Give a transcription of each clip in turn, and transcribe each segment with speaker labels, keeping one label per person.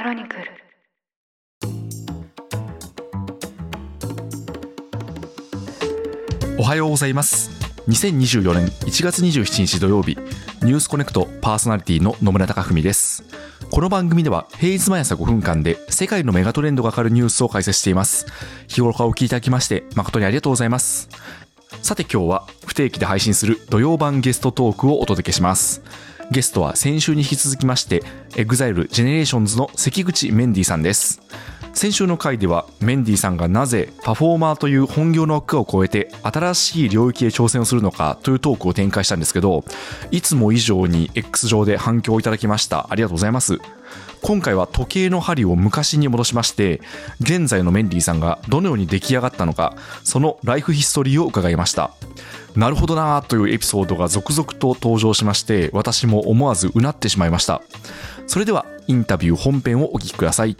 Speaker 1: クロニクル。
Speaker 2: おはようございます。2024年1月27日土曜日ニュースコネクトパーソナリティの野村貴文です。この番組では平日毎朝5分間で世界のメガトレンドがかかるニュースを解説しています。日頃からお聞きいただきまして誠にありがとうございます。さて今日は不定期で配信する土曜版ゲストトークをお届けします。ゲストは先週に引き続きまして EXILE GENERATIONS の関口メンディさんです。先週の回ではメンディーさんがなぜパフォーマーという本業の枠を超えて新しい領域へ挑戦をするのかというトークを展開したんですけどいつも以上に X 上で反響をいただきました。ありがとうございます。今回は時計の針を昔に戻しまして現在のメンディーさんがどのように出来上がったのかそのライフヒストリーを伺いました。なるほどなぁというエピソードが続々と登場しまして私も思わずうなってしまいました。それではインタビュー本編をお聞きください。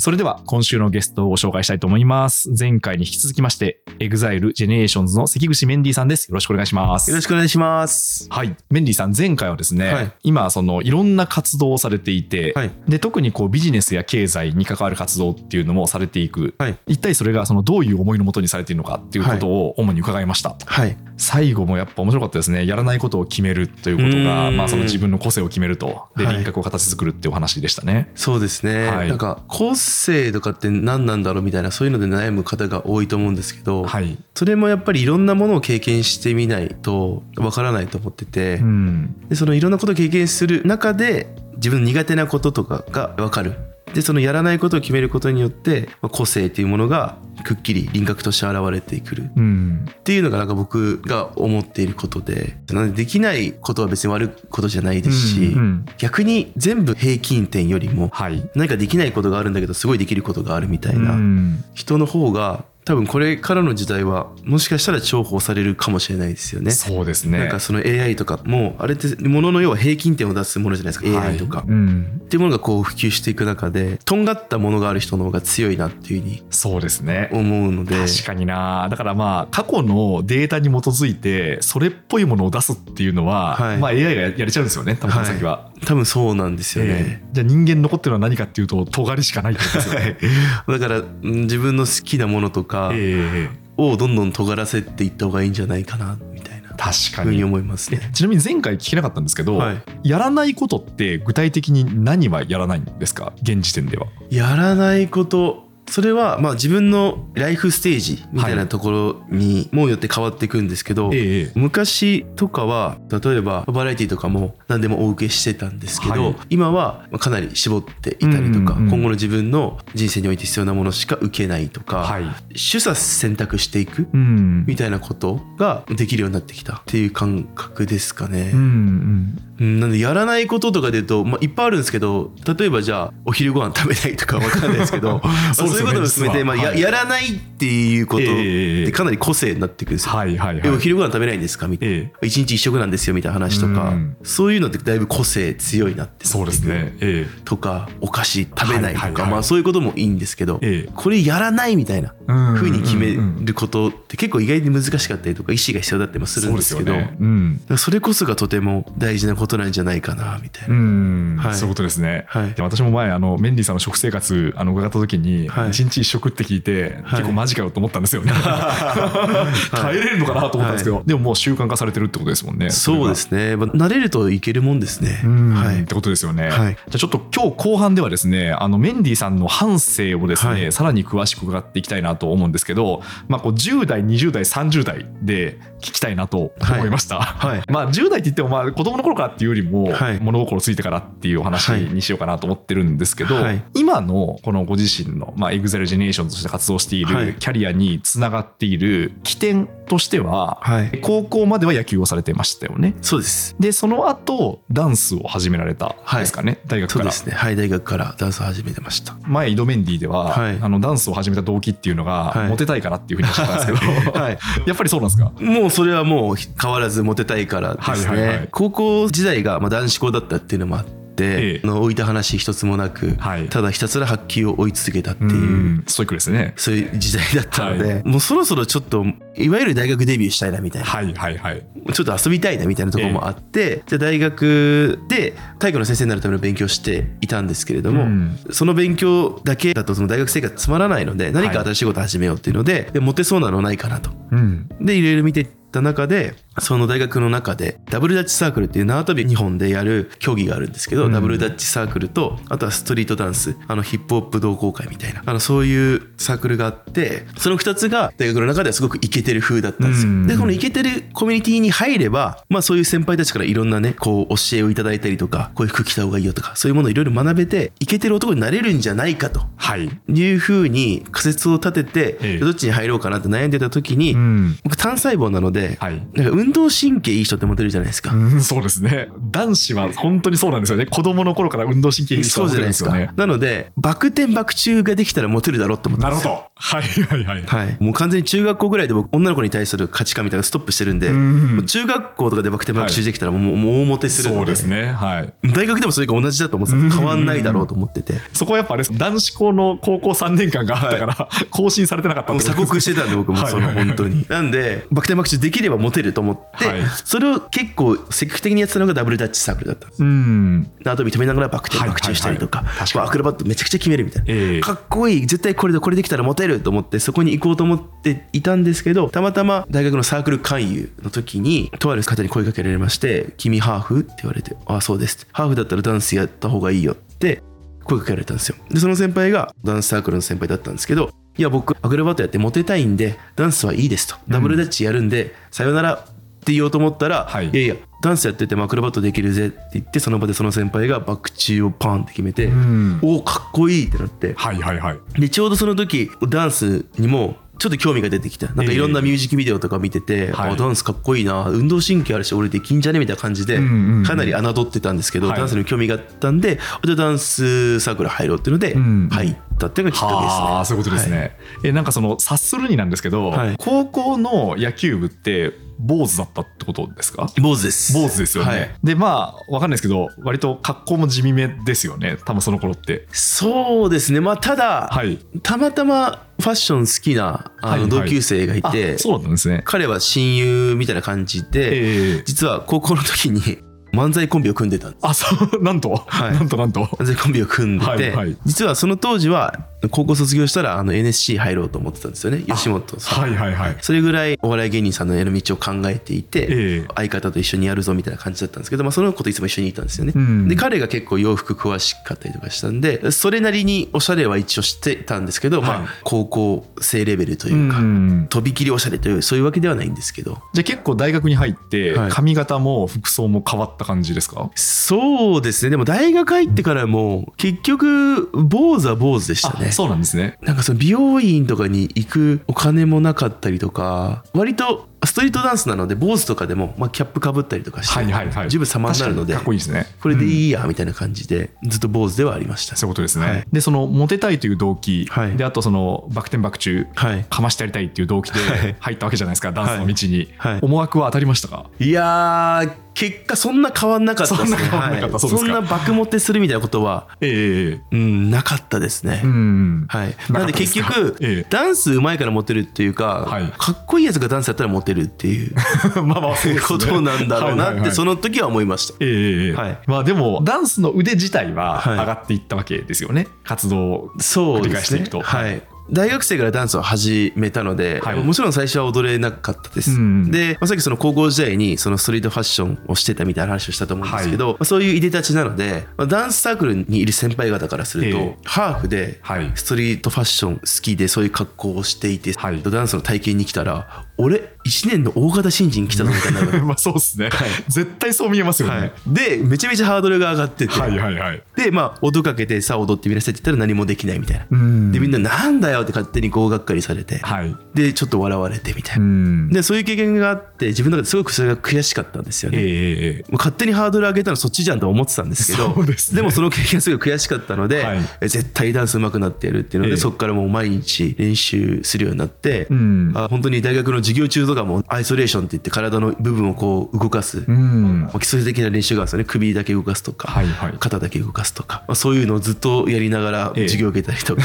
Speaker 2: それでは今週のゲストをご紹介したいと思います。前回に引き続きまして、EXILE GENERATIONS の関口メンディーさんです。よろしくお願いします。
Speaker 3: よろしくお願いします。
Speaker 2: はい。メンディーさん、前回はですね、
Speaker 3: はい
Speaker 2: 今、その、いろんな活動をされていて、
Speaker 3: はい
Speaker 2: で、特にこう、ビジネスや経済に関わる活動っていうのもされていく。
Speaker 3: はい
Speaker 2: 一体それが、その、どういう思いのもとにされているのかっていうことを主に伺いました。
Speaker 3: はい。
Speaker 2: 最後もやっぱ面白かったですね。やらないことを決めるということが、
Speaker 3: うん
Speaker 2: まあ、その自分の個性を決めると、で、
Speaker 3: はい
Speaker 2: 輪郭を形作るっていうお話でしたね。
Speaker 3: そうですね。
Speaker 2: はい
Speaker 3: なんか、個性とかって何なんだろうみたいな、そういうので悩む方が多いと思うんですけど、
Speaker 2: はい。
Speaker 3: それもやっぱりいろんなものを経験してみないとわからないと思ってて、
Speaker 2: うん。
Speaker 3: でそのいろんなことを経験する中で、自分の苦手なこととかがわかる。で、そのやらないことを決めることによって、まあ個性っていうものがくっきり輪郭として現れてくる。
Speaker 2: うん。
Speaker 3: っていうのがなんか僕が思っていることでなのでできないことは別に悪いことじゃないですし、
Speaker 2: うんうん
Speaker 3: 逆に全部平均点よりも
Speaker 2: はい。
Speaker 3: 何かできないことがあるんだけどすごいできることがあるみたいな
Speaker 2: うん
Speaker 3: 人の方が多分これからの時代はもしかしたら重宝されるかもしれないですよね。
Speaker 2: そうですね。
Speaker 3: なんかその AI とかもあれってものの要は平均点を出すものじゃないですか。AI とか、
Speaker 2: はいうん。
Speaker 3: っていうものがこう普及していく中でとんがったものがある人の方が強いなっていうふうに
Speaker 2: そうですね。
Speaker 3: 思うので。
Speaker 2: 確かにな。だからまあ過去のデータに基づいてそれっぽいものを出すっていうのは、
Speaker 3: はい。
Speaker 2: まあ AI がやれちゃうんですよね。多分先は、
Speaker 3: 多分そうなんですよね。
Speaker 2: ええ。じゃあ人間残ってるのは何かっていうと尖りしかないってことですよね。
Speaker 3: だからうん自分の好きなものとか
Speaker 2: ええ
Speaker 3: をどんどん尖らせていった方がいいんじゃないかなみたいな
Speaker 2: 確か
Speaker 3: に。思いますね。
Speaker 2: ちなみに前回聞けなかったんですけど、
Speaker 3: はい。
Speaker 2: やらないことって具体的に何はやらないんですか？現時点では。
Speaker 3: やらないことそれはまあ自分のライフステージみたいなところにもよって変わっていくんですけど、
Speaker 2: ええ
Speaker 3: 昔とかは例えばバラエティとかも何でもお受けしてたんですけど、
Speaker 2: はい。
Speaker 3: 今はまあかなり絞っていたりとか、
Speaker 2: うんうんうん。
Speaker 3: 今後の自分の人生において必要なものしか受けないとか、
Speaker 2: はい。
Speaker 3: 取捨選択していく
Speaker 2: うん。
Speaker 3: みたいなことができるようになってきたっていう感覚ですかね。
Speaker 2: うんうん
Speaker 3: うんなんでやらないこととかで言うと、まあ、いっぱいあるんですけど例えばじゃあお昼ご飯食べないとか わかんないですけど
Speaker 2: そうね。
Speaker 3: いうことも含めて、まあや
Speaker 2: はい。
Speaker 3: やらないっていうことっ
Speaker 2: ええ
Speaker 3: てかなり個性になってくるんですよ。
Speaker 2: はいはいはい。
Speaker 3: えお昼ご飯食べないんですか？みたいな。
Speaker 2: ええ。
Speaker 3: 一日一食なんですよみたいな話とか、
Speaker 2: うん。
Speaker 3: そういうのってだいぶ個性強いなって
Speaker 2: そうですね。ええ。
Speaker 3: とかお菓子食べないとか、
Speaker 2: はいはいはい。
Speaker 3: まあそういうこともいいんですけど、
Speaker 2: ええ。
Speaker 3: これやらないみたいな
Speaker 2: うん
Speaker 3: 風に決めることって結構意外に難しかったりとか意思が必要だったりもするんですけど
Speaker 2: そね。うん。
Speaker 3: それこそがとても大事なことなんじゃないかなみたいな。
Speaker 2: うん、
Speaker 3: はい
Speaker 2: そういうことですね。
Speaker 3: はい
Speaker 2: で私も前あのメンディーさんの食生活あの伺った時に
Speaker 3: はい
Speaker 2: 一日一食って聞いて、
Speaker 3: はい
Speaker 2: 結構マジかよと思ったんですよね。耐えれるのかなと思ったんですけど、でももう習慣化されてるってことですもんね。
Speaker 3: そうですね。まあ、慣れるといけるもんですね。
Speaker 2: うん
Speaker 3: はい
Speaker 2: ってことですよね。
Speaker 3: はい
Speaker 2: じゃあちょっと今日後半ではですね、あのメンディーさんの半生をですね、
Speaker 3: はい
Speaker 2: さらに詳しく伺っていきたいなと思うんですけど、まあこう10代、20代、30代で聞きたいなと思いました。
Speaker 3: はい
Speaker 2: まあ10代って言ってもまあ子供の頃からっていうよりも、
Speaker 3: はい
Speaker 2: 物心ついてからっていうお話にしようかなと思ってるんですけど、
Speaker 3: はい
Speaker 2: 今のこのご自身の、まあ、EXILE GENERATION として活動してい
Speaker 3: はい
Speaker 2: るキャリアにつながっている起点としては、
Speaker 3: はい。
Speaker 2: 高校までは野球をされてましたよね。
Speaker 3: そうです。
Speaker 2: で、その後、ダンスを始められたんですかね、大学から。
Speaker 3: そうですね。はい。大学からダンスを始めてました。
Speaker 2: 前、井戸メンディーでは、
Speaker 3: はい
Speaker 2: あの、ダンスを始めた動機っていうのが、
Speaker 3: はい
Speaker 2: モテたいからっていうふうにおっしゃったんですけど、
Speaker 3: はい。
Speaker 2: やっぱりそうなんですか？
Speaker 3: もうそれはもう変わらずモテたいからですね。高校時代がまあ男子校だったっていうのもあって、て、
Speaker 2: ええ。
Speaker 3: あの置いた話一つもなく、
Speaker 2: はい。
Speaker 3: ただひたすら発球を追い続けたっていう。
Speaker 2: うん。ストイックですね。
Speaker 3: そういう時代だったので、
Speaker 2: は
Speaker 3: もうそろそろちょっといわゆる大学デビューしたいなみたいな。
Speaker 2: はいはいはい。
Speaker 3: ちょっと遊びたいなみたいなところもあって、じゃあ大学で体育の先生になるための勉強をしていたんですけれども、
Speaker 2: うん。
Speaker 3: その勉強だけだとその大学生活つまらないので何か新しいこと始めようっていうので,、でモテそうなのないかなと。
Speaker 2: うん。
Speaker 3: でいろいろ見てた中でその大学の中でダブルダッチサークルっていう縄跳び日本でやる競技があるんですけど、
Speaker 2: うん。
Speaker 3: ダブルダッチサークルとあとはストリートダンスあのヒップホップ同好会みたいなあのそういうサークルがあってその2つが大学の中ではすごくイケてる風だったんですよ。
Speaker 2: うん。
Speaker 3: でこのイケてるコミュニティに入れば、まあ、そういう先輩たちからいろんなねこう教えをいただいたりとかこういう服着た方がいいよとかそういうものをいろいろ学べてイケてる男になれるんじゃないかと。
Speaker 2: はい。
Speaker 3: いうふうに仮説を立てて、
Speaker 2: ええ。
Speaker 3: どっちに入ろうかなって悩んでた時に、
Speaker 2: うん。
Speaker 3: 僕単細胞なので、
Speaker 2: はい。
Speaker 3: なんか運動神経いい人ってモテるじゃないですか。
Speaker 2: うんそうですね。男子は本当にそうなんですよね。子供の頃から運動神経いい人
Speaker 3: そ
Speaker 2: はモテ
Speaker 3: うじゃないですか。
Speaker 2: るんですよね
Speaker 3: なので、バク転バク中ができたらモテるだろうって思ったんです。よ。
Speaker 2: なるほど。はいはいはい。
Speaker 3: はい、もう完全に中学校ぐらいで僕女の子に対する価値観みたいなのがストップしてるんで、
Speaker 2: ん。
Speaker 3: 中学校とかでバク転バク中できたらもう,、もう大モテする
Speaker 2: そうですね。はい。
Speaker 3: 大学でもそれが同じだと思ってた変わんないだろうと思ってて、
Speaker 2: そこはやっぱあれです。男子校の高校3年間があったから、更新されてなかったってことです
Speaker 3: 鎖国してたんで僕もその
Speaker 2: はいはいはい。
Speaker 3: 本当に。なんでバク転バク中できればモテると思って、
Speaker 2: はい。
Speaker 3: それを結構積極的にやってたのがダブルダッチサークルだったんです。
Speaker 2: うん。
Speaker 3: 縄跳び止めながらバク転バク宙したりとか,、
Speaker 2: はいはい
Speaker 3: アクロバットめちゃくちゃ決めるみたいな、
Speaker 2: ええ。
Speaker 3: かっこいい絶対これでこれできたらモテると思ってそこに行こうと思っていたんですけどたまたま大学のサークル勧誘の時にとある方に声かけられまして「君ハーフ?」って言われて「ああそうです」ハーフだったらダンスやった方がいいよ」って声かけられたんですよ。でその先輩がダンスサークルの先輩だったんですけどいや僕アクロバットやってモテたいんでダンスはいいですと。ダブルダッチやるんで、さよならって言おうと思ったら、
Speaker 2: はい。
Speaker 3: いやいやダンスやっててもアクロバットできるぜって言ってその場でその先輩がバク宙をパンって決めて、
Speaker 2: ん。
Speaker 3: おおかっこいいってなって。
Speaker 2: はいはいはい。
Speaker 3: でちょうどその時ダンスにもちょっと興味が出てきた。なんかいろんなミュージックビデオとか見てて、
Speaker 2: はい。
Speaker 3: あダンスかっこいいな。運動神経あるし俺できんじゃねみたいな感じでかなり侮ってたんですけど、
Speaker 2: はい。
Speaker 3: ダンスに興味があったんでじゃあダンスサークル入ろうっていうので
Speaker 2: ん。
Speaker 3: 入ったっていうのがきっかけですね。
Speaker 2: はあそういうことですね、えなんかその察するになんですけど、
Speaker 3: はい。
Speaker 2: 高校の野球部って坊主だったってことですか？
Speaker 3: 坊主です。
Speaker 2: 坊主ですよね、
Speaker 3: はい。
Speaker 2: でまあわかんないですけど割と格好も地味めですよね多分その頃って。
Speaker 3: そうですね。まあただ、
Speaker 2: はい。
Speaker 3: たまたまファッション好きなあ
Speaker 2: はいはい。
Speaker 3: の同級生がいて、
Speaker 2: あそうだったんですね。
Speaker 3: 彼は親友みたいな感じで、
Speaker 2: ええ。
Speaker 3: 実は高校の時に漫才コンビを組んでたんです。
Speaker 2: あそう なんと、
Speaker 3: はい。
Speaker 2: なんとなんと？
Speaker 3: 漫才コンビを組んでて、
Speaker 2: はいはい。
Speaker 3: 実はその当時は高校卒業したらあの NSC 入ろうと思ってたんですよね。吉本さん、
Speaker 2: はいはいはい。
Speaker 3: それぐらいお笑い芸人さんのやる道を考えていて、
Speaker 2: ええ。
Speaker 3: 相方と一緒にやるぞみたいな感じだったんですけど、まあ、その子といつも一緒にいたんですよね、
Speaker 2: うん。
Speaker 3: で彼が結構洋服詳しかったりとかしたんでそれなりにおしゃれは一応してたんですけど、
Speaker 2: はい。
Speaker 3: まあ、高校生レベルというか、
Speaker 2: うん
Speaker 3: とびきりおしゃれというそういうわけではないんですけど。
Speaker 2: じゃあ結構大学に入って
Speaker 3: はい。
Speaker 2: 髪型も服装も変わった感じですか、
Speaker 3: そうですね。でも大学入ってからも結局坊主は坊主でしたね。
Speaker 2: あそうなんですね。
Speaker 3: なんかその美容院とかに行くお金もなかったりとか割とストリートダンスなので坊主とかでも、まあ、キャップかぶったりとかして、
Speaker 2: はいはいはい。
Speaker 3: 十分様になるので
Speaker 2: 確かっこいいですね。
Speaker 3: これでいいやみたいな感じでずっと坊主ではありました、
Speaker 2: そういうことですね、
Speaker 3: はい。
Speaker 2: でそのモテたいという動機、
Speaker 3: はい。
Speaker 2: であとそのバク転バク中、
Speaker 3: はい。
Speaker 2: かましてやりたいっていう動機
Speaker 3: はい。
Speaker 2: で入ったわけじゃないですか、ダンスの道に、思惑は当たりましたか？
Speaker 3: いやー結果そんな変わんなかったですね。
Speaker 2: そんな変わんなかった。
Speaker 3: はい。
Speaker 2: そうですか。
Speaker 3: そんな爆モテするみたいなことは
Speaker 2: ええ
Speaker 3: うんなかったですね、
Speaker 2: うん
Speaker 3: はい、
Speaker 2: な
Speaker 3: んで結局、
Speaker 2: ええ。
Speaker 3: ダンス上手いからモテるっていうか、
Speaker 2: はい。
Speaker 3: かっこいいやつがダンスやったらモテるっていう
Speaker 2: まあまあそうね。
Speaker 3: ことなんだろうなってその時は思いました。
Speaker 2: ええええ
Speaker 3: はい。
Speaker 2: まあでもダンスの腕自体は
Speaker 3: はい
Speaker 2: 上がっていったわけですよね、活動を繰り返していくと。
Speaker 3: はい。大学生からダンスを始めたので、
Speaker 2: はい。
Speaker 3: もちろん最初は踊れなかったです。
Speaker 2: うん
Speaker 3: で、まあ、さっきその高校時代にそのストリートファッションをしてたみたいな話をしたと思うんですけど、まあそういういでたちなので、まあダンスサークルにいる先輩方からすると、
Speaker 2: ええ。
Speaker 3: ハーフで
Speaker 2: はい。
Speaker 3: ストリートファッション好きでそういう格好をしていて、
Speaker 2: はい。
Speaker 3: ダンスの体験に来たら俺1年の大型新人来たぞみたいな。
Speaker 2: まあそうですね、
Speaker 3: はい。
Speaker 2: 絶対そう見えますよね。
Speaker 3: はい、でめちゃめちゃハードルが上がってて、
Speaker 2: はいはいはい。
Speaker 3: でまあ音かけてさあ踊ってみなさいって言ったら何もできないみたいな、
Speaker 2: うん。
Speaker 3: でみんななんだよって勝手にこうがっかりされて、
Speaker 2: はい。
Speaker 3: でちょっと笑われてみたいうな、
Speaker 2: ん。
Speaker 3: でそういう経験があって自分の中ですごくそれが悔しかったんですよね、
Speaker 2: えええええ
Speaker 3: もう勝手にハードル上げたのそっちじゃんと思ってたんですけど
Speaker 2: そうで
Speaker 3: もその経験がすごい悔しかったので、
Speaker 2: はい。
Speaker 3: え絶対ダンス上手くなってやるっていうので、
Speaker 2: ええ。
Speaker 3: そこからもう毎日練習するようになって、
Speaker 2: うん。
Speaker 3: あ本当に大学の授授業中とかもアイソレーションって言って体の部分をこう動かす、
Speaker 2: うん。
Speaker 3: まあ基礎的な練習があるんですよね。首だけ動かすとか、
Speaker 2: はいはい。
Speaker 3: 肩だけ動かすとか、まあ、そういうのをずっとやりながら
Speaker 2: ええ。
Speaker 3: 授業受けたりとか、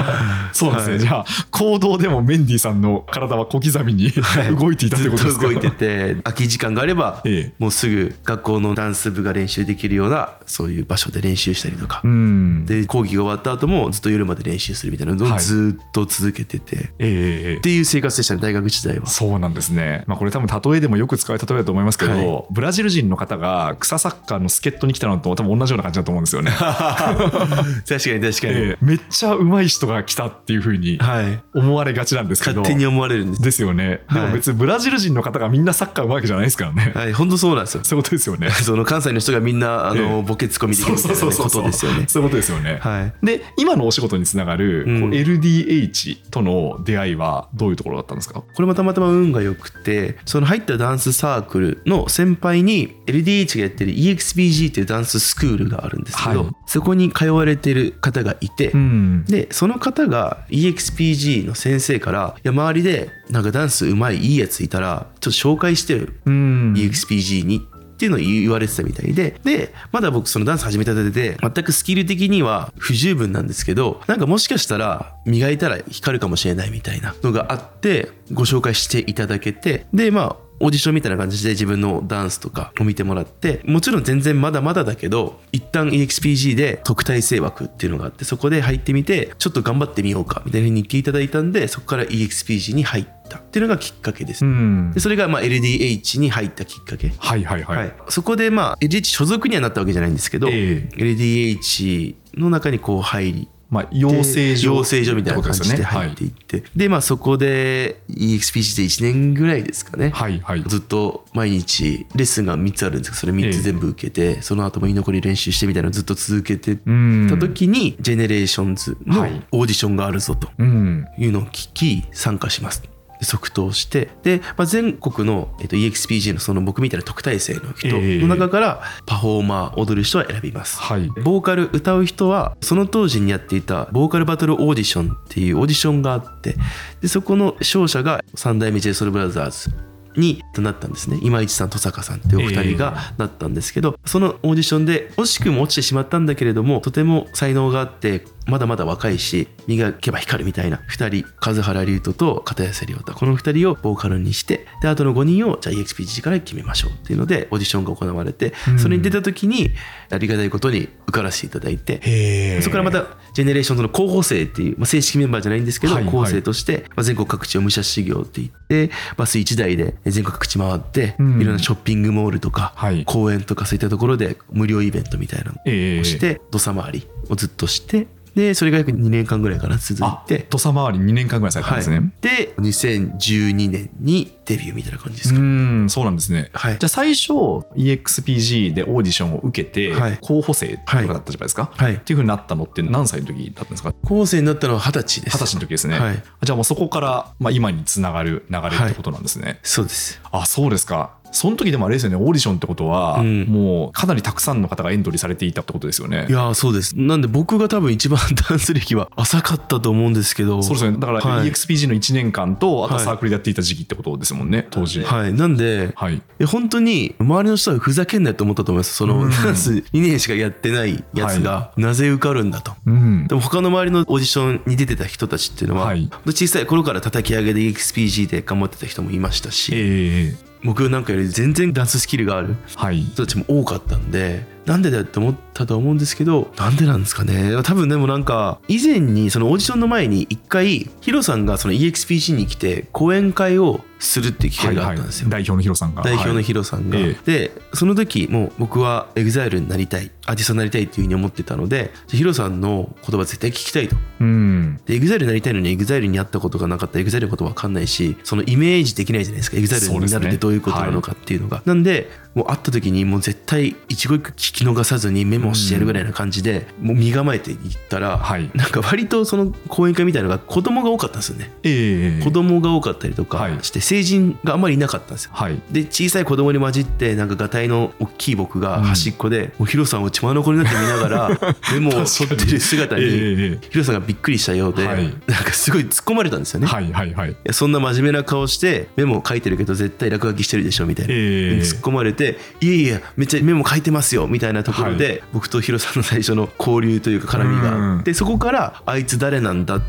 Speaker 2: そうなんですね、
Speaker 3: はい。
Speaker 2: じゃあ行動でもメンディーさんの体は小刻みに動いていたということですか？
Speaker 3: ずっと動いてて 空き時間があれば、
Speaker 2: ええ。
Speaker 3: もうすぐ学校のダンス部が練習できるようなそういう場所で練習したりとか、
Speaker 2: うん。
Speaker 3: で講義が終わった後もずっと夜まで練習するみたいなのを
Speaker 2: はい。
Speaker 3: ずっと続けてて、っ
Speaker 2: ええ
Speaker 3: ていう生活でしたね大学時代は。
Speaker 2: そうなんですね、まあ、これ多分例えでもよく使われた例えだと思いますけど、
Speaker 3: はい。
Speaker 2: ブラジル人の方が草サッカーの助っ人に来たのと多分同じような感じだと思うんですよね、
Speaker 3: 確かに確かに、
Speaker 2: ええ。めっちゃ上手い人が来たっていうふうに
Speaker 3: はい。
Speaker 2: 思われがちなんですけど。
Speaker 3: 勝手に思われるんです。
Speaker 2: ですよね。でも
Speaker 3: はい。
Speaker 2: 別にブラジル人の方がみんなサッカー上手いわけじゃないですからね、
Speaker 3: はい、本当そうなんですよ。
Speaker 2: そういうことですよね。
Speaker 3: その関西の人がみんなあの、
Speaker 2: ええ。
Speaker 3: ボケツッコミできるみたいなねことですよね。
Speaker 2: そういうことですよね。
Speaker 3: はい。
Speaker 2: で今のお仕事につながる、
Speaker 3: う
Speaker 2: LDH との出会いはどういうところだったんですか？
Speaker 3: これもたまたま運が良くてその入ったダンスサークルの先輩に LDH がやってる EXPG っていうダンススクールがあるんですけど、
Speaker 2: はい。
Speaker 3: そこに通われてる方がいて、
Speaker 2: ん。
Speaker 3: でその方が EXPG の先生から「いや周りでなんかダンスうまいいいやついたらちょっと紹介してよ、
Speaker 2: うん。
Speaker 3: EXPG に」ってっていうのを言われてたみたいで。でまだ僕そのダンス始めたてで全くスキル的には不十分なんですけどなんかもしかしたら磨いたら光るかもしれないみたいなのがあってご紹介していただけて。でまあオーディションみたいな感じで自分のダンスとかを見てもらってもちろん全然まだまだだけど一旦 EXPG で特待生枠っていうのがあってそこで入ってみてちょっと頑張ってみようかみたいに言っていただいたんでそこから EXPG に入ったっていうのがきっかけです、
Speaker 2: うん
Speaker 3: でそれがまあ LDH に入ったきっかけ？
Speaker 2: はいはいはい、
Speaker 3: はい、そこでまあ LDH 所属にはなったわけじゃないんですけど、
Speaker 2: え
Speaker 3: LDH の中にこう入り
Speaker 2: まあ、養成所。
Speaker 3: 養成所みたいな感じで入っていって、でまあそこで EXPG で1年ぐらいですかね、
Speaker 2: はいはい。
Speaker 3: ずっと毎日レッスンが3つあるんですけどそれ3つ全部受けて、その後も居残り練習してみたいなのをずっと続けて
Speaker 2: うん
Speaker 3: た時に、 GENERATIONS の
Speaker 2: はい。
Speaker 3: オーディションがあるぞと
Speaker 2: うん。
Speaker 3: いうのを聞き参加します。で即答してで、まあ、全国の、えっと、EXPG のその僕みたいな特待生の人の中からパフォーマー踊る人は選びます、
Speaker 2: はい。
Speaker 3: ボーカル歌う人はその当時にやっていたボーカルバトルオーディションっていうオーディションがあってでそこの勝者が三代目 JSOULBROTHERS になったんですね。今市さん登坂さんっていうお二人がなったんですけど、そのオーディションで惜しくも落ちてしまったんだけれどもとても才能があってまだまだ若いし磨けば光るみたいな2人数原龍斗と片寄涼太。この2人をボーカルにしてであとの5人をじゃあ EXPG から決めましょうっていうのでオーディションが行われて、それに出た時にありがたいことに受からせていただいてそこからまたGENERATIONS の候補生っていう、まあ、正式メンバーじゃないんですけど、
Speaker 2: はいはい。
Speaker 3: 候補生として、まあ、全国各地を武者修行って言ってバス1台で全国各地回って、
Speaker 2: うん。
Speaker 3: いろんなショッピングモールとか、
Speaker 2: はい。
Speaker 3: 公園とかそういったところで無料イベントみたいな
Speaker 2: ええ
Speaker 3: のをして、ドサ回りをずっとしてでそれが約2年間ぐらいかな続い
Speaker 2: あ
Speaker 3: て。
Speaker 2: ドサ回り2年間ぐらいされたんですね、
Speaker 3: はい、で2012年にデビューみたいな感じです
Speaker 2: う
Speaker 3: か、
Speaker 2: んそうなんですね、
Speaker 3: はい。
Speaker 2: じゃあ最初 EXPG でオーディションを受けて、
Speaker 3: はい。
Speaker 2: 候補生とかだったじゃないですか、
Speaker 3: はい。
Speaker 2: っていうふうになったのって何歳の時だったんですか？
Speaker 3: 候補生になったのは二十歳です。
Speaker 2: 二十歳の時ですね、
Speaker 3: はい。
Speaker 2: じゃあもうそこから、まあ、今につながる流れってことなんですね、
Speaker 3: そうです。
Speaker 2: あそうですかその時でもあれですよねオーディションってことは、
Speaker 3: うん。
Speaker 2: もうかなりたくさんの方がエントリーされていたってことですよね。
Speaker 3: いやーそうです。なんで僕が多分一番ダンス歴は浅かったと思うんですけど。
Speaker 2: そうですよね。だから
Speaker 3: はい。
Speaker 2: EXPG の1年間とあと
Speaker 3: はい。
Speaker 2: サークルでやっていた時期ってことですもんね当時。
Speaker 3: はい。なんで
Speaker 2: はい。
Speaker 3: 本当に周りの人はふざけんなよと思ったと思いますその、
Speaker 2: うん。
Speaker 3: ダンス2年しかやってないやつがなぜ受かるんだと、
Speaker 2: うん。
Speaker 3: でも他の周りのオーディションに出てた人たちっていうのは、
Speaker 2: はい。
Speaker 3: 小さい頃から叩き上げで EXPG で頑張ってた人もいましたし、
Speaker 2: ええ
Speaker 3: 僕なんかより全然ダンススキルがある
Speaker 2: はい。
Speaker 3: 人たちも多かったんでなんでだよって思ったと思うんですけどなんでなんですかね。多分でもなんか以前にそのオーディションの前に一回ヒロさんがその EXPG に来て講演会をするっていう機会があったんですよ、
Speaker 2: 代表のヒロさんが。
Speaker 3: 代表の
Speaker 2: はい
Speaker 3: ヒロさんが、
Speaker 2: え
Speaker 3: でその時もう僕は EXILE になりたいアーティストになりたいっていうふうに思ってたのでヒロさんの言葉絶対聞きたいと。
Speaker 2: うん。
Speaker 3: で EXILE になりたいのに EXILE に会ったことがなかったら EXILE のこと分かんないしそのイメージできないじゃないですか。EXILE になるってどういうことなのかっていうのが。なんでもう会った時にもう絶対一語一句聞聞き逃さずにメモしてやるぐらいな感じで、もう身構えていったら、
Speaker 2: はい。
Speaker 3: なんか割とその講演会みたいなのが子供が多かったんですよね。
Speaker 2: ええ
Speaker 3: 子供が多かったりとか
Speaker 2: はい。
Speaker 3: して成人があんまりいなかったんですよ。
Speaker 2: はい。
Speaker 3: で小さい子供に混じってなんかがたいの大きい僕が端っこで、もうヒロさんを血眼になって見ながら メモを取ってる姿に、
Speaker 2: ええ
Speaker 3: ヒロさんがびっくりしたようで、
Speaker 2: はい。
Speaker 3: なんかすごい突っ込まれたんですよね。
Speaker 2: はいはいはい。
Speaker 3: そんな真面目な顔してメモ書いてるけど絶対落書きしてるでしょみたいな、
Speaker 2: ええ。
Speaker 3: 突っ込まれて「いやいやめっちゃメモ書いてますよ」みたいなところで、
Speaker 2: はい。
Speaker 3: 僕とヒロさんの最初の交流というか絡みがあ
Speaker 2: うん。
Speaker 3: ってそこからあいつ誰なんだっ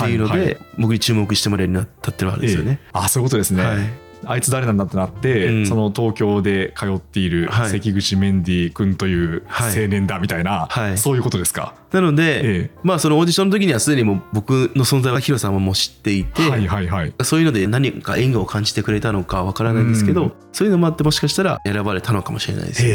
Speaker 3: ていうので、
Speaker 2: はい。はい
Speaker 3: 僕に注目してもらえるようになったっていうのがあるんですよね。
Speaker 2: ええあそういうことですね、
Speaker 3: はい。
Speaker 2: あいつ誰なんだってなって、
Speaker 3: うん。
Speaker 2: その東京で通っている
Speaker 3: はい。
Speaker 2: 関口メンディー君という
Speaker 3: はい。
Speaker 2: 青年だみたいな、
Speaker 3: はい。
Speaker 2: そういうことですか？
Speaker 3: なので、
Speaker 2: ええ
Speaker 3: まあそのオーディションの時にはすでにもう僕の存在はヒロさんはもう知っていて、
Speaker 2: はいはいはい。
Speaker 3: そういうので何か縁を感じてくれたのかわからないんですけど、
Speaker 2: うん
Speaker 3: そういうのもあってもしかしたら選ばれたのかもしれないですね。
Speaker 2: へ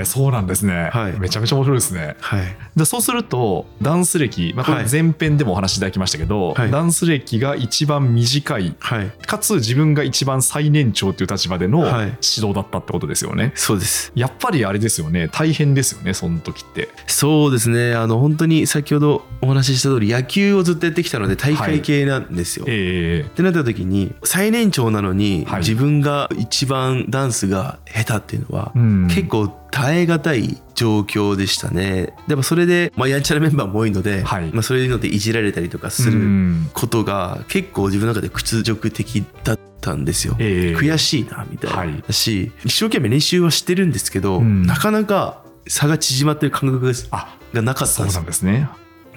Speaker 2: えそうなんですね、
Speaker 3: はい
Speaker 2: めちゃめちゃ面白いですね。
Speaker 3: はい、
Speaker 2: でそうするとダンス歴、まあ、これ
Speaker 3: はい
Speaker 2: 前編でもお話しいただきましたけど、
Speaker 3: はい
Speaker 2: ダンス歴が一番短い
Speaker 3: はい、
Speaker 2: かつ自分が一番最年長という立場での
Speaker 3: はい
Speaker 2: 指導だったってことですよね。
Speaker 3: そうです。
Speaker 2: やっぱりあれですよね大変ですよねその時って。
Speaker 3: そうですね。あの本当に先ほどお話しした通り野球をずっとやってきたので大会系なんですよ。
Speaker 2: ええ。
Speaker 3: ってなった時に最年長なのに、
Speaker 2: はい。
Speaker 3: 自分が一番ダンスが下手っていうのは、
Speaker 2: うん。
Speaker 3: 結構耐え難い状況でしたね。でもそれで、まあ、やんちゃなメンバーも多いので、
Speaker 2: はい。
Speaker 3: まあ、そういうのでいじられたりとかす
Speaker 2: う
Speaker 3: る
Speaker 2: ん。
Speaker 3: ことが結構自分の中で屈辱的だったんですよ。
Speaker 2: ええ。
Speaker 3: 悔しいなみたいな、
Speaker 2: はい。
Speaker 3: だし一生懸命練習はしてるんですけど、
Speaker 2: うん。
Speaker 3: なかなか差が縮まってる感覚が
Speaker 2: あ
Speaker 3: がなかった
Speaker 2: そう
Speaker 3: んですよ
Speaker 2: なんですね。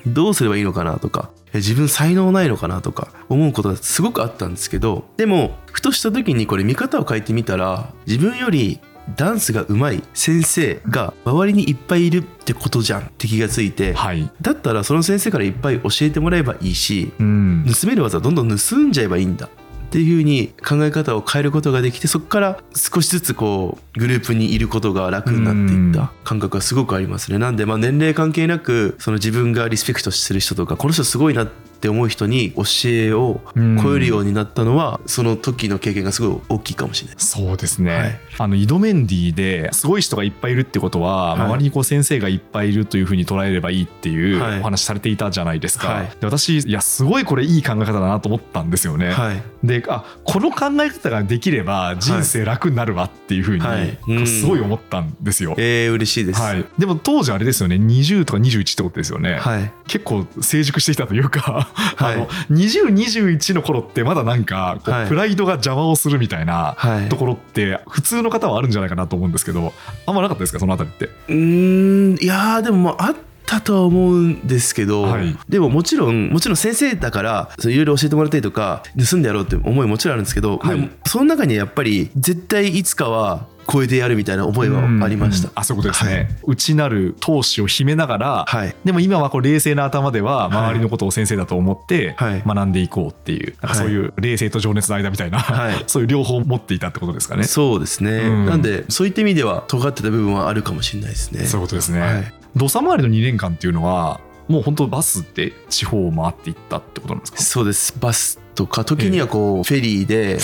Speaker 3: どうすればいいのかなとかえ自分才能ないのかなとか思うことがすごくあったんですけどでもふとした時にこれ見方を変えてみたら自分よりダンスが上手い先生が周りにいっぱいいるってことじゃんって気がついて
Speaker 2: はい。
Speaker 3: だったらその先生からいっぱい教えてもらえばいいし
Speaker 2: うん。
Speaker 3: 盗める技をどんどん盗んじゃえばいいんだっていう風に考え方を変えることができてそこから少しずつこうグループにいることが楽になっていった感覚がすごくありますね。なんでまあ年齢関係なくその自分がリスペクトする人とかこの人すごいなって思う人に教えを超えるようになったのはその時の経験がすごい大きいかもしれない。
Speaker 2: そうですね、
Speaker 3: はい。
Speaker 2: あのイドメンディですごい人がいっぱいいるってことは、
Speaker 3: はい。
Speaker 2: 周りにこう先生がいっぱいいるというふうに捉えればいいっていう
Speaker 3: はい。
Speaker 2: お話されていたじゃないですか、
Speaker 3: はい。
Speaker 2: で私いやすごいこれいい考え方だなと思ったんですよね、
Speaker 3: はい。
Speaker 2: であこの考え方ができれば人生楽になるわっていうふうに、すごい思ったんですよ、
Speaker 3: えー、嬉しいです。
Speaker 2: はい、でも当時あれですよね。20とか21ってことですよね、
Speaker 3: はい。
Speaker 2: 結構成熟してきたというか、
Speaker 3: はい。
Speaker 2: あの2021の頃ってまだなんかこう、
Speaker 3: はい。
Speaker 2: プライドが邪魔をするみたいな
Speaker 3: はい。
Speaker 2: ところって普通の方はあるんじゃないかなと思うんですけどあんまなかったですか？そのあたりって。
Speaker 3: うーん。いやーでもまああったとは思うんですけど、
Speaker 2: はい
Speaker 3: でももちろんもちろん先生だからいろいろ教えてもらったりとか盗んでやろうって思いもちろんあるんですけど、
Speaker 2: はい
Speaker 3: でもその中にはやっぱり絶対いつかは超えてやるみたいな思いはありました
Speaker 2: うん。あそことですね、内なる闘志を秘めながら、
Speaker 3: はい
Speaker 2: でも今はこう冷静な頭では周りのことを先生だと思って
Speaker 3: はい
Speaker 2: 学んでいこうっていう、なんかそういう冷静と情熱の間みたいな、
Speaker 3: はい
Speaker 2: そういう両方持っていたってことですかね。
Speaker 3: そうですね、
Speaker 2: うん
Speaker 3: なんでそういった意味では尖ってた部分はあるかもしれないですね。
Speaker 2: そういうことですね。土佐回りの2年間っていうのはもう本当バスで地方を回っていったってことなんですか？
Speaker 3: そうです。バスとか時にはこうフェリーで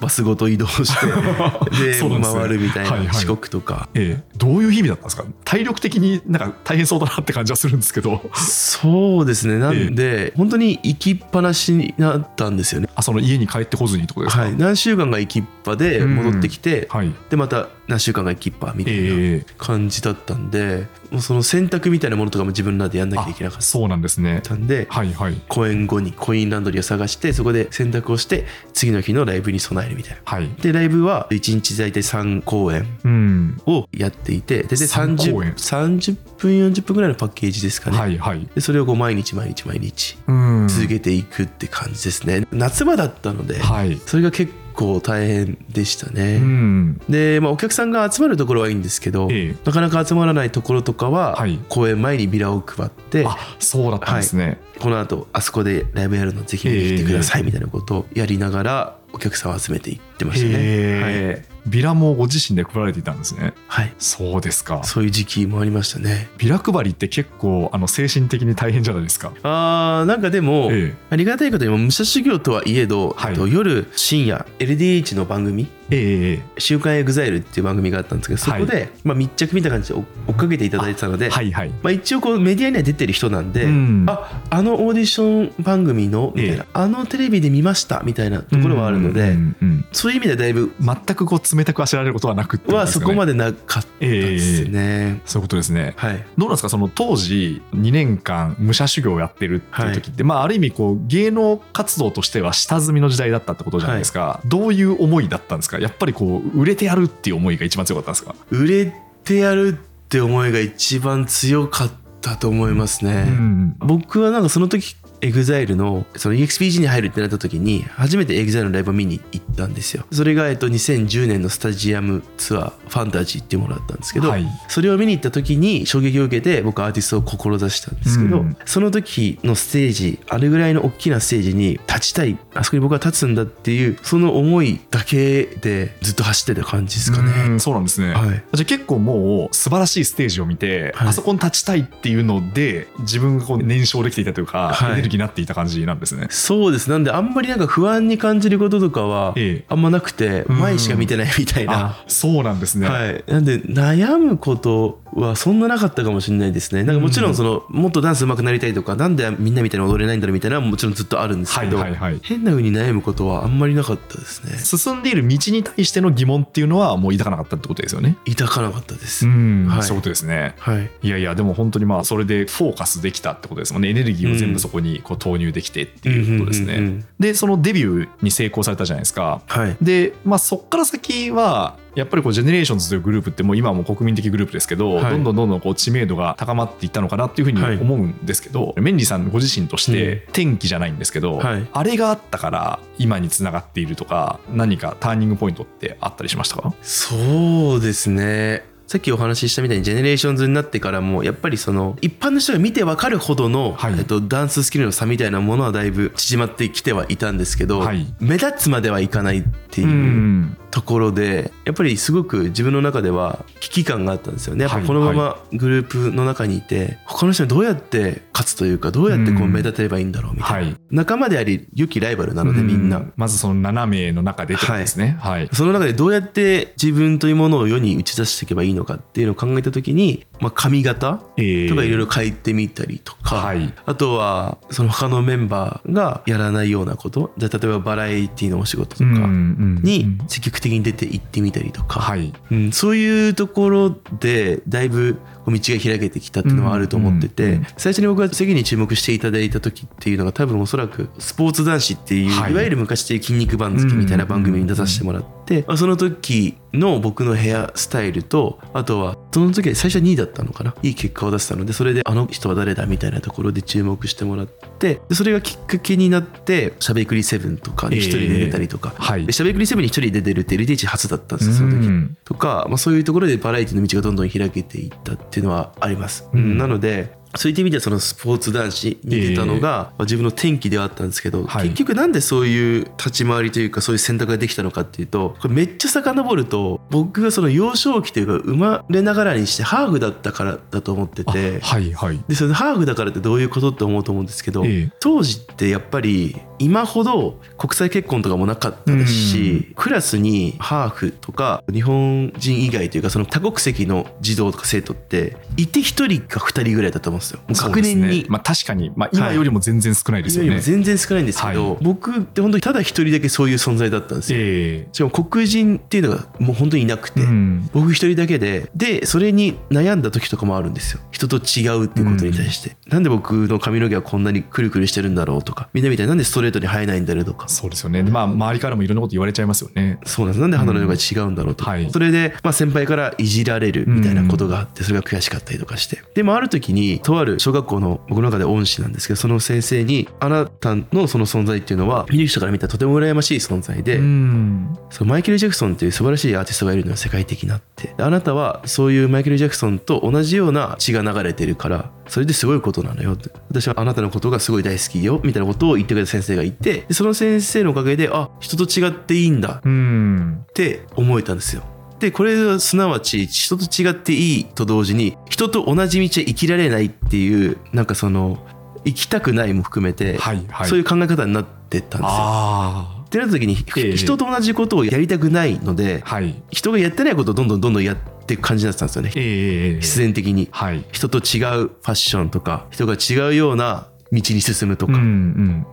Speaker 3: バスごと移動して で回るみたいない四国とか、
Speaker 2: ええ、どういう日々だったんですか？体力的になんか大変そうだなって感じはするんですけど。
Speaker 3: そうですね。なんで、本当に行きっぱなしになったんですよね。
Speaker 2: あその家に帰ってこずにとですか、
Speaker 3: はい、何週間が行きっぱで戻ってきて、
Speaker 2: はい。
Speaker 3: でまた何週間が行きっぱみたいな
Speaker 2: ええ
Speaker 3: 感じだったんで、もうその選択みたいなものとかも自分らでやんなきゃいけなかっ
Speaker 2: あそうなんですね。
Speaker 3: たんで
Speaker 2: はいはい。
Speaker 3: 公演後にコインランドリーを探してそこで選択をして次の日のライブに備えるみたいな。
Speaker 2: はい。
Speaker 3: でライブは1日大体3公演
Speaker 2: うん。
Speaker 3: をやっていて大体
Speaker 2: 三公演。
Speaker 3: 30, 30分40分ぐらいのパッケージですかね、
Speaker 2: はいはい。
Speaker 3: でそれをこう毎日毎日毎日
Speaker 2: うん。
Speaker 3: 続けていくって感じですね。夏場だったので、
Speaker 2: はい。
Speaker 3: それが結構大変でしたね、
Speaker 2: うん。
Speaker 3: で、まあ、お客さんが集まるところはいいんですけど、
Speaker 2: ええ。
Speaker 3: なかなか集まらないところとかは、
Speaker 2: はい。
Speaker 3: 公演前にビラを配って
Speaker 2: あそうだったんですね、
Speaker 3: この後あそこでライブやるのぜひ見に来てくださいみたいなことをやりながらお客さんを集めていってましたね。はい
Speaker 2: ビラもご自身で配られていたんですね。
Speaker 3: はい、
Speaker 2: そうですか。
Speaker 3: そういう時期もありましたね。
Speaker 2: ビラ配りって結構あの精神的に大変じゃないですか。
Speaker 3: あーなんかでも、
Speaker 2: ええ。
Speaker 3: ありがたいことにも武者修行とはいえど、
Speaker 2: はい。
Speaker 3: えっと夜深夜 LDH の番組
Speaker 2: ええ「
Speaker 3: 週刊 EXILE っていう番組があったんですけどそこで、まあ、密着みたいな感じで追追っかけていただいてたので、
Speaker 2: はいはい
Speaker 3: まあ、一応こうメディアには出てる人なんで、
Speaker 2: うん。
Speaker 3: ああのオーディション番組のみたいな、
Speaker 2: ええ。
Speaker 3: あのテレビで見ましたみたいなところはあるので、
Speaker 2: うんうんうん
Speaker 3: そういう意味ではだいぶ
Speaker 2: 全くこう冷たくあしられることはなくってこと
Speaker 3: はそこまでなかったですね。
Speaker 2: そういうことですね。
Speaker 3: はい。
Speaker 2: どうなんですかその当時2年間武者修行をやってるっていう時って、まあある意味こう芸能活動としては下積みの時代だったってことじゃないですか、どういう思いだったんですか？やっぱりこう売れてやるっていう思いが一番強かったんですか、
Speaker 3: 売れてやるって思いが一番強かったと思いますね。
Speaker 2: うん
Speaker 3: 僕はなんかその時 EXILE のその EXPG に入るってなった時に初めて EXILE のライブを見に行ったんですよ。それがえっと2010年のスタジアムツアー FANTASY っていうものだったんですけど、
Speaker 2: はい。
Speaker 3: それを見に行った時に衝撃を受けて僕アーティストを志したんですけど、
Speaker 2: うん。
Speaker 3: その時のステージあれぐらいの大きなステージに立ちたいあそこに僕は立つんだっていうその思いだけでずっと走ってた感じですか
Speaker 2: う
Speaker 3: ね。
Speaker 2: んそうなんですね、
Speaker 3: はい。
Speaker 2: じゃあ結構もう素晴らしいステージを見て、
Speaker 3: はい。
Speaker 2: あそこに立ちたいっていうので自分がこう燃焼できていたというか、
Speaker 3: はい
Speaker 2: エネルギーになっていた感じなんですね。
Speaker 3: そうです。なんであんまりなんか不安に感じることとかは
Speaker 2: ええ。
Speaker 3: あんまなくて
Speaker 2: うん。
Speaker 3: 前しか見てないみたいな。
Speaker 2: あそうなんですね。
Speaker 3: はい、なんで悩むことはそんななかったかもしれないですね。なんかもちろんそのもっとダンス上手くなりたいとかなんでみんなみたいに踊れないんだろうみたいなのはもちろんずっとあるんです
Speaker 2: はい
Speaker 3: けど、
Speaker 2: はいはい。
Speaker 3: 変な風に悩むことはあんまりなかったですね。
Speaker 2: 進んでいる道に対しての疑問っていうのはもう抱かなかったってことですよね。
Speaker 3: 抱かなかったです、
Speaker 2: ん。
Speaker 3: はい。
Speaker 2: そういうことですね。
Speaker 3: はい。
Speaker 2: いやいやでも本当にまあそれでフォーカスできたってことですもんね。エネルギーを全部そこにこう投入できてっていうことですね。
Speaker 3: うんうんうんうん。
Speaker 2: でそのデビューに成功されたじゃないですか。
Speaker 3: はい。
Speaker 2: で、まあ、そっから先はやっぱりこう GENERATIONS というグループってもう今はもう国民的グループですけど、
Speaker 3: はい。
Speaker 2: どんどんどんどんこう知名度が高まっていったのかなっていうふうに
Speaker 3: はい。
Speaker 2: 思うんですけど、メンディさんご自身として転機じゃないんですけど、
Speaker 3: はい。
Speaker 2: あれがあったから今につながっているとか何かターニングポイントってあったりしましたか？
Speaker 3: そうですねさっきお話ししたみたいに GENERATIONS になってからもやっぱりその一般の人が見てわかるほどの、
Speaker 2: はい。
Speaker 3: えっと、ダンススキルの差みたいなものはだいぶ縮まってきてはいたんですけど、
Speaker 2: はい。
Speaker 3: 目立つまではいかないっていう
Speaker 2: うん
Speaker 3: ところでやっぱりすごく自分の中では危機感があったんですよね。やっぱ
Speaker 2: はい
Speaker 3: このままグループの中にいて他の人にどうやって勝つというかどうやってこ
Speaker 2: う
Speaker 3: うん目立てればいいんだろうみたいな、
Speaker 2: はい。
Speaker 3: 仲間であり良きライバルなのでみんな。
Speaker 2: うまずその7名の中でですね。はい、
Speaker 3: その中でどうやって自分というものを世に打ち出していけばいいのかっていうのを考えた時に、まあ、髪型
Speaker 2: えー。
Speaker 3: とかいろいろ変えてみたりとか、
Speaker 2: はい。
Speaker 3: あとはその他のメンバーがやらないようなこと。じゃあ例えばバラエティのお仕事とかに積極的に出て行ってみたりとか、
Speaker 2: はい。
Speaker 3: うん、そういうところでだいぶ道が開けてきたっていうのはあると思ってて、最初に僕が次に注目していただいた時っていうのが多分おそらくスポーツ男子っていう、
Speaker 2: はい。
Speaker 3: い、わゆる昔でいう筋肉番付みたいな番組に出させてもらって、まあその時の僕のヘアスタイルとあとはその時は最初は2位だったのかな？いい結果を出せたのでそれであの人は誰だみたいなところで注目してもらってでそれがきっかけになってしゃべくり7とかに一人で出たりとか、
Speaker 2: はい。
Speaker 3: でしゃべくり7に一人で出るって LDH 初だったんですよその時。
Speaker 2: うん。
Speaker 3: とか、まあ、そういうところでバラエティの道がどんどん開けていったっていうのはあります。
Speaker 2: うん。
Speaker 3: なのでそういった意味ではそのスポーツ男子に出たのが、まあ自分の転機ではあったんですけど、
Speaker 2: はい。
Speaker 3: 結局なんでそういう立ち回りというかそういう選択ができたのかっていうとこれめっちゃ遡ると僕がその幼少期というか生まれながらにしてハーフだったからだと思って
Speaker 2: あ
Speaker 3: て。
Speaker 2: はいはい。
Speaker 3: でそのハーフだからってどういうことって思うと思うんですけど、
Speaker 2: ええ。
Speaker 3: 当時ってやっぱり今ほど国際結婚とかもなかったですし、クラスにハーフとか日本人以外というかその多国籍の児童とか生徒っていて1人か2人ぐらいだと思うんですう学年に
Speaker 2: そうですね。まあ、確かに、まあ、今よりも全然少ないですよね。
Speaker 3: 今よりも全然少ないんですけど、
Speaker 2: はい。
Speaker 3: 僕って本当にただ一人だけそういう存在だったんですよ。
Speaker 2: え
Speaker 3: しかも黒人っていうのがもう本当にいなくて、
Speaker 2: えうん。
Speaker 3: 僕一人だけででそれに悩んだ時とかもあるんですよ。人と違うっていうことに対して、なんで僕の髪の毛はこんなにくるくるしてるんだろうとかみんなみたいになんでストレートに生えないんだろうとか。
Speaker 2: そうですよね。でまあ、周りからもいろんなこと言われちゃいますよね。
Speaker 3: そうなんです。なんで肌の色が違うんだろうとか、
Speaker 2: うんはい。
Speaker 3: それで、まあ、先輩からいじられるみたいなことがあってそれが悔しかったりとかして。でもある時にとある小学校の僕の中で恩師なんですけどその先生にあなたのその存在っていうのは見る人から見たらとても羨ましい存在で、
Speaker 2: うん。
Speaker 3: そうマイケル・ジャクソンっていう素晴らしいアーティストがいるのは世界的なって。であなたはそういうマイケル・ジャクソンと同じような血が流れてるからそれですごいことなのよ。って私はあなたのことがすごい大好きよみたいなことを言ってくれた先生がいてでその先生のおかげであ人と違っていいんだ
Speaker 2: うん。
Speaker 3: って思えたんですよでこれはすなわち人と違っていいと同時に人と同じ道へ生きられないっていうなんかその生きたくないも含めて、
Speaker 2: はいはい。
Speaker 3: そういう考え方になってったんですよ。
Speaker 2: あ
Speaker 3: ってなった時に、
Speaker 2: ええ。
Speaker 3: 人と同じことをやりたくないので、
Speaker 2: はい。
Speaker 3: 人がやってないことをどんどんどんどんやっていく感じになってたんですよね。
Speaker 2: ええ。
Speaker 3: 必然的に。
Speaker 2: はい。
Speaker 3: 人と違うファッションとか人が違うような道に進むとか、
Speaker 2: うんう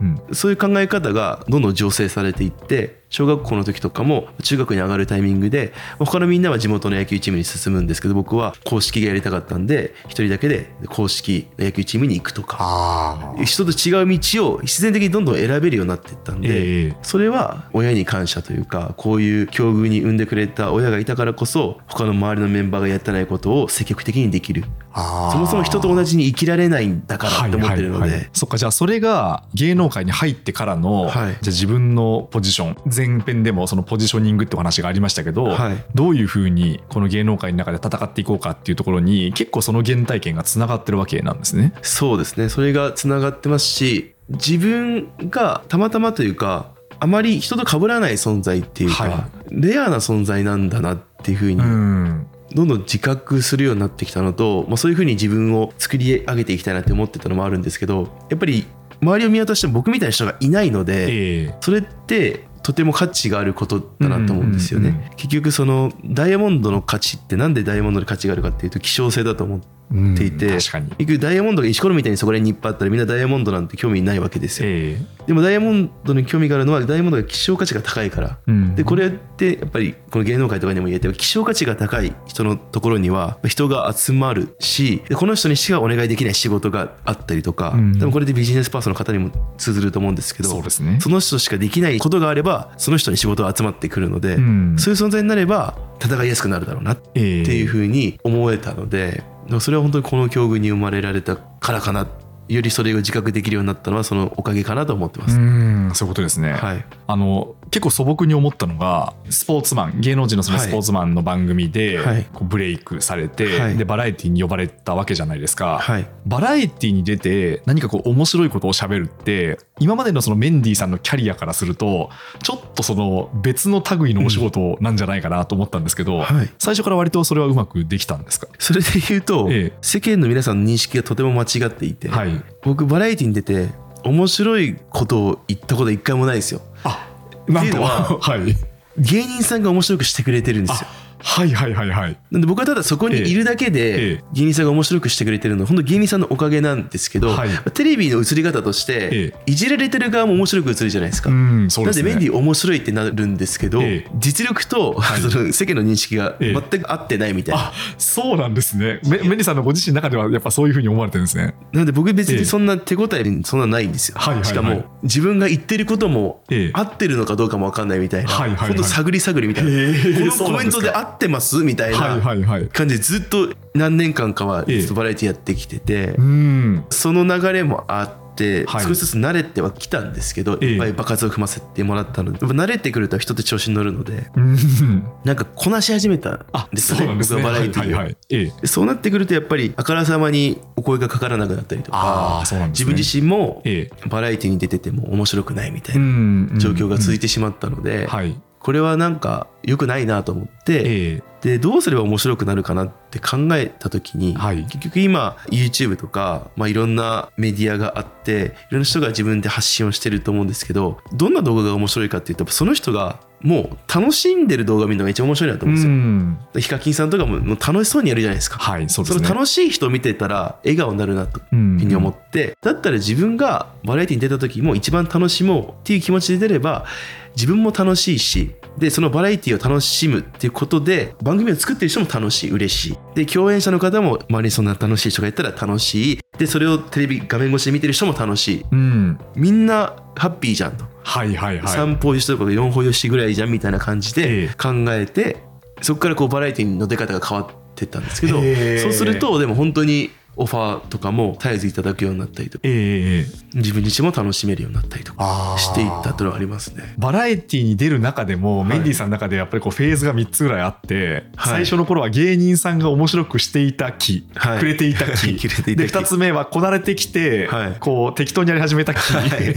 Speaker 2: んうん。
Speaker 3: そういう考え方がどんどん醸成されていって小学校の時とかも中学に上がるタイミングで他のみんなは地元の野球チームに進むんですけど僕は公式がやりたかったんで一人だけで公式の野球チームに行くとか。人と違う道を必然的にどんどん選べるようになっていったんで、
Speaker 2: ええ。
Speaker 3: それは親に感謝というかこういう境遇に産んでくれた親がいたからこそ他の周りのメンバーがやってないことを積極的にできる。そもそも人と同じに生きられないんだからって思ってるので、
Speaker 2: はいはい。はいそっかじゃあそれが芸能界に入ってからの、
Speaker 3: はい。
Speaker 2: じゃあ自分のポジション前編でもそのポジショニングってお話がありましたけど、
Speaker 3: はい。
Speaker 2: どういうふうにこの芸能界の中で戦っていこうかっていうところに結構その原体験がつながってるわけなんですね。
Speaker 3: そうですね。それがつながってますし自分がたまたまというかあまり人と被らない存在っていうか、
Speaker 2: は
Speaker 3: レアな存在なんだなっていうふうに
Speaker 2: うん。
Speaker 3: どんどん自覚するようになってきたのと、まあ、そういうふうに自分を作り上げていきたいなって思ってたのもあるんですけどやっぱり周りを見渡しても僕みたいな人がいないので、
Speaker 2: ええ。
Speaker 3: それってとても価値があることだなと思うんですよね、結局そのダイヤモンドの価値ってなんでダイヤモンドの価値があるかっていうと希少性だと思っていて、
Speaker 2: うん確かに。
Speaker 3: 結局ダイヤモンドが石ころみたいにそこら辺にいっぱいあったらみんなダイヤモンドなんて興味ないわけですよ。
Speaker 2: え
Speaker 3: でもダイヤモンドに興味があるのはダイヤモンドが希少価値が高いから。
Speaker 2: えうん。
Speaker 3: でこれってやっぱりこの芸能界とかにも言えて希少価値が高い人のところには人が集まるしでこの人にしかお願いできない仕事があったりとか、
Speaker 2: うん。
Speaker 3: 多分これでビジネスパーソンの方にも通ずると思うんですけど
Speaker 2: そうですね。
Speaker 3: その人しかできないことがあればその人に仕事が集まってくるので、
Speaker 2: うん。
Speaker 3: そういう存在になれば戦いやすくなるだろうなって
Speaker 2: ええ
Speaker 3: いうふうに思えたので、でもそれは本当にこの境遇に生まれられたからかなよりそれを自覚できるようになったのはそのおかげかなと思ってま
Speaker 2: う
Speaker 3: す。
Speaker 2: んそういうことですね。
Speaker 3: はい、
Speaker 2: あの結構素朴に思ったのがスポーツマン芸能人のその
Speaker 3: はい。
Speaker 2: スポーツマンの番組で
Speaker 3: はい。
Speaker 2: こうブレイクされて、
Speaker 3: はい。
Speaker 2: でバラエティに呼ばれたわけじゃないですか、
Speaker 3: はい。
Speaker 2: バラエティに出て何かこう面白いことをしゃべるって今までのそのメンディーさんのキャリアからするとちょっとその別の類のお仕事なんじゃないかなと思ったんですけど、
Speaker 3: はい。
Speaker 2: 最初から割とそれはうまくできたんですか？
Speaker 3: それで言うと、
Speaker 2: ええ。
Speaker 3: 世間の皆さんの認識がとても間違っていて、
Speaker 2: はい。
Speaker 3: 僕バラエティに出て面白いことを言ったこと一回もないですよ。
Speaker 2: あなんと
Speaker 3: っていうのは
Speaker 2: はい。
Speaker 3: 芸人さんが面白くしてくれてるんですよ。
Speaker 2: はいはいはいはい。
Speaker 3: なんで僕はただそこにいるだけ
Speaker 2: ええ。
Speaker 3: で芸人さんが面白くしてくれてるのは本当芸人さんのおかげなんですけど、
Speaker 2: はい。
Speaker 3: テレビの映り方として
Speaker 2: え
Speaker 3: いじられてる側も面白く映るじゃないですか。
Speaker 2: うんそう
Speaker 3: なん
Speaker 2: ですね。
Speaker 3: でメンディー面白いってなるんですけど、
Speaker 2: ええ。
Speaker 3: 実力と、その世間の認識が
Speaker 2: ええ
Speaker 3: 全く合ってないみたいな。
Speaker 2: あそうなんですね。メメンディさんのご自身の中ではやっぱそういうふうに思われてるんですね。
Speaker 3: なので僕別
Speaker 2: ええ。
Speaker 3: にそんな手応えそんなないんですよ。
Speaker 2: はい
Speaker 3: しかも自分が言ってることも
Speaker 2: ええ。
Speaker 3: 合ってるのかどうかも分かんないみたいな、
Speaker 2: はいはいはい。
Speaker 3: 本当探り探りみたいな、このコメントで合ってます？みたいな感じでずっと何年間かはバラエティやってきてて、
Speaker 2: うん。
Speaker 3: その流れもあって、
Speaker 2: はい。
Speaker 3: 少しずつ慣れてはきたんですけど、
Speaker 2: ええ。
Speaker 3: いっぱい爆発を踏ませてもらったので慣れてくると人って調子に乗るので
Speaker 2: うん。
Speaker 3: なんかこなし始めたん
Speaker 2: あ
Speaker 3: ですよね僕はバラエティーそうなってくるとやっぱりあからさまにお声がかからなくなったりとか自分自身も
Speaker 2: え
Speaker 3: バラエティに出てても面白くないみたい
Speaker 2: え
Speaker 3: な状況が続い
Speaker 2: て
Speaker 3: てしまったので、
Speaker 2: はい
Speaker 3: これはなんか良くないなと思って、
Speaker 2: え
Speaker 3: でどうすれば面白くなるかなって考えた時に、
Speaker 2: はい。
Speaker 3: 結局今 YouTube とか、まあ、いろんなメディアがあっていろんな人が自分で発信をしてると思うんですけどどんな動画が面白いかっていうとその人がもう楽しんでる動画を見るのが一番面白いなと
Speaker 2: え
Speaker 3: 思うんですよ。ヒカキンさんとかももう楽しそうにやるじゃないですか。
Speaker 2: はいそうですね。
Speaker 3: その楽しい人を見てたら笑顔になるなという
Speaker 2: うん
Speaker 3: ふうに思って、だったら自分がバラエティに出た時も一番楽しもうっていう気持ちで出れば自分も楽しいしでそのバラエティを楽しむっていうことで番組を作ってる人も楽しい嬉しい。で共演者の方も周りにそんな楽しい人がいたら楽しい。でそれをテレビ画面越しで見てる人も楽しい。
Speaker 2: うん。
Speaker 3: みんなハッピーじゃんと、
Speaker 2: はいはいはい。
Speaker 3: 3歩よしとか4歩よしぐらいじゃんみたいな感じ
Speaker 2: ええ。
Speaker 3: で考えて、そこからこうバラエティの出方が変わってったんですけど、そうするとでも本当にオファーとかも絶えずいただくようになったりとか。
Speaker 2: ええええ
Speaker 3: 自分自身も楽しめるようになったりとかしていったというのはありますね。
Speaker 2: バラエティに出る中でも、
Speaker 3: い。
Speaker 2: メンディーさんの中でやっぱりこうフェーズが3つぐらいあって、
Speaker 3: はい。
Speaker 2: 最初の頃は芸人さんが面白くしていた気、
Speaker 3: はい。
Speaker 2: くれていた気 で
Speaker 3: 気
Speaker 2: 2つ目はこなれてきて、
Speaker 3: はい。
Speaker 2: こう適当にやり始めた気、
Speaker 3: い。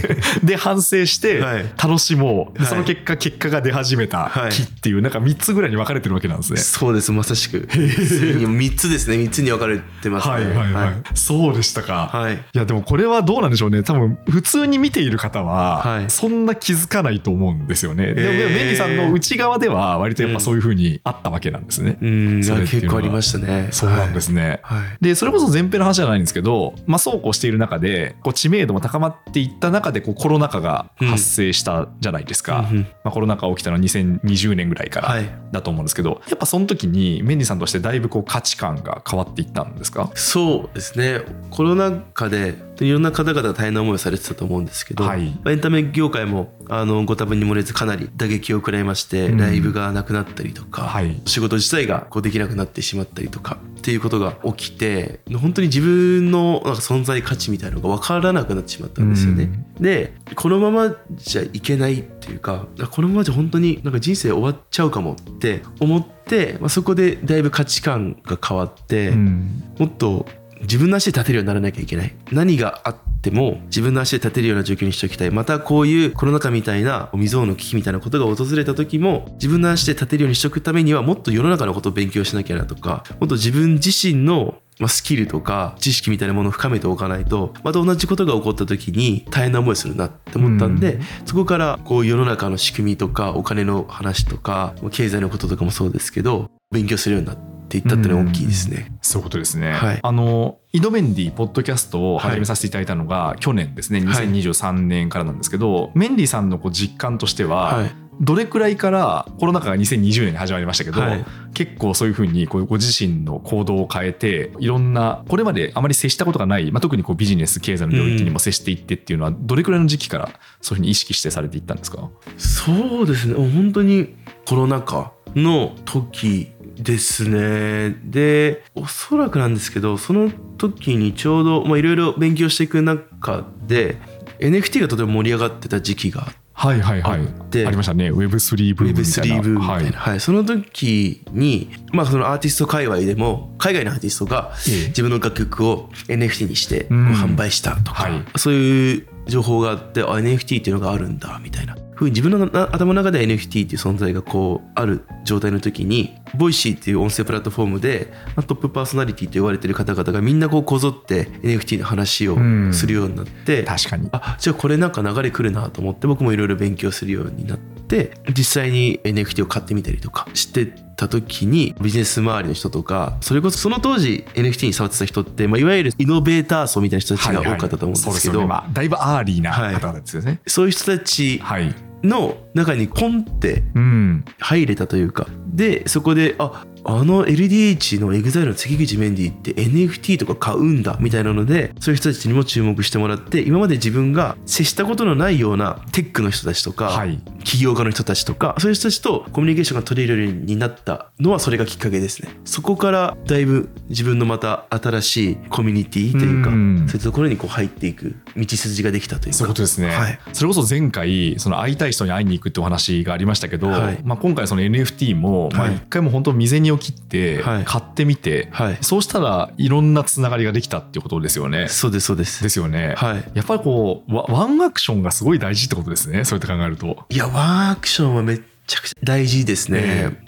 Speaker 2: で反省して
Speaker 3: はい。
Speaker 2: 楽しもう、その結果結果が出始めた
Speaker 3: はい。
Speaker 2: 気っていうなんか3つぐらいに分かれてるわけなんですね。
Speaker 3: そうですまさしく。3つですね。3つに分かれてますね。
Speaker 2: はいはいはいはい。はい、
Speaker 3: はい
Speaker 2: そうでしたか、
Speaker 3: はい。
Speaker 2: いやでもこれはどうなんでしょうね。多分普通に見ている方は
Speaker 3: はい。
Speaker 2: そんな気づかないと思うんですよね、でも
Speaker 3: へー。
Speaker 2: メンディさんの内側では割とやっぱそういう風にあったわけなんですね、
Speaker 3: うん。結構ありましたね。
Speaker 2: そうなんですね、
Speaker 3: はい、はい。
Speaker 2: でそれこそ前編の話じゃないんですけど、まあ、そうこうしている中でこう知名度も高まっていった中でこうコロナ禍が発生したじゃないですか、
Speaker 3: うん。うん
Speaker 2: まあ、コロナ禍起きたのは2020年ぐらいから
Speaker 3: はい。
Speaker 2: だと思うんですけど、やっぱその時にメンディさんとしてだいぶこう価値観が変わっていったんですか？
Speaker 3: そうですね。コロナ禍でいろんな方々が大変な思いをされてたと思うんですけど、
Speaker 2: はい。
Speaker 3: エンタメ業界もあのご多分に漏れずかなり打撃を食らいまして、
Speaker 2: うん。
Speaker 3: ライブがなくなったりとか、
Speaker 2: はい。
Speaker 3: 仕事自体がこうできなくなってしまったりとかっていうことが起きて本当に自分のなんか存在価値みたいなのが分からなくなってしまったんですよね。でこのままじゃいけないっていうかこのままじゃ本当になんか人生終わっちゃうかもって思って、まあ、そこでだいぶ価値観が変わって、
Speaker 2: うん。
Speaker 3: もっと自分の足で立てるようにならなきゃいけない。何があっても自分の足で立てるような状況にしておきたい。またこういうコロナ禍みたいな未曾有の危機みたいなことが訪れた時も自分の足で立てるようにしておくためにはもっと世の中のことを勉強しなきゃなとかもっと自分自身のまあスキルとか知識みたいなものを深めておかないとまた同じことが起こった時に大変な思いするなって思ったんで、
Speaker 2: うん。
Speaker 3: そこからこう世の中の仕組みとかお金の話とか経済のこととかもそうですけど勉強するようになっていったってのは大きいですね。
Speaker 2: そういうことですね。
Speaker 3: はい。
Speaker 2: あの、イドメンディポッドキャストを始めさせていただいたのが去年ですね、
Speaker 3: はい。
Speaker 2: 2023年からなんですけど、メンディさんのこう実感としては、
Speaker 3: はい。
Speaker 2: どれくらいからコロナ禍が2020年に始まりましたけど、
Speaker 3: はい。
Speaker 2: 結構そういうふうにこうご自身の行動を変えていろんなこれまであまり接したことがない、まあ、特にこうビジネス経済の領域にも接していってっていうのはどれくらいの時期からそういうふうに意識してされていったんですか？
Speaker 3: そうですね。本当にコロナ禍の時ですね。でおそらくなんですけどその時にちょうどまあいろいろ勉強していく中で NFT がとても盛り上がってた時期が
Speaker 2: はいはいはい。
Speaker 3: で
Speaker 2: ありましたね。Web3 ブームみたいな。
Speaker 3: Web3 ブームみたいな、
Speaker 2: はい。
Speaker 3: はい。その時に、まあ、そのアーティスト界隈でも海外のアーティストが
Speaker 2: ええ。
Speaker 3: 自分の楽曲を NFT にして販売したとか、
Speaker 2: はい。
Speaker 3: そういう情報があってあ NFT っていうのがあるんだみたいなふうに自分のな頭の中で NFT っていう存在がこうある状態の時に Voicy っていう音声プラットフォームで、まあ、トップパーソナリティと言われてる方々がみんなこうこぞって NFT の話を
Speaker 2: うん
Speaker 3: するようになって、
Speaker 2: 確かに。
Speaker 3: あじゃあこれなんか流れ来るなと思って僕もいろいろ勉強するようになって実際に NFT を買ってみたりとかしてた時にビジネス周りの人とかそれこそその当時 NFT に触ってた人って、まあ、いわゆるイノベーター層みたいな人たちが多かったと思うんですけど、
Speaker 2: そうですよね、まあ、だいぶアーリーな方々ですよね。
Speaker 3: そういう人たち
Speaker 2: はい、
Speaker 3: の中にポンって
Speaker 2: うん。
Speaker 3: 入れたというか。でそこでああの LDH の EXILE の関口メンディーって NFT とか買うんだみたいなのでそういう人たちにも注目してもらって今まで自分が接したことのないようなテックの人たちとか、
Speaker 2: はい。
Speaker 3: 起業家の人たちとかそういう人たちとコミュニケーションが取れるようになったのはそれがきっかけですね。そこからだいぶ自分のまた新しいコミュニティというか
Speaker 2: うん。
Speaker 3: そういうところにこう入っていく道筋ができたというか。
Speaker 2: そういうことですね、
Speaker 3: はい。
Speaker 2: それこそ前回その会いたい人に会いに行くってお話がありましたけど、
Speaker 3: はい。
Speaker 2: まあ、今回その NFT もまあ
Speaker 3: はい。
Speaker 2: 一回も本当未然に起きて
Speaker 3: はい。
Speaker 2: 買ってみて、
Speaker 3: はい。
Speaker 2: そうしたらいろんなつながりができたっていうことですよね。
Speaker 3: そうですそうです。
Speaker 2: ですよね。
Speaker 3: はい。
Speaker 2: やっぱりこうワワンアクションがすごい大事ってことですねそうやって考えると。
Speaker 3: いやワンアクションはめっちゃくちゃ大事ですね、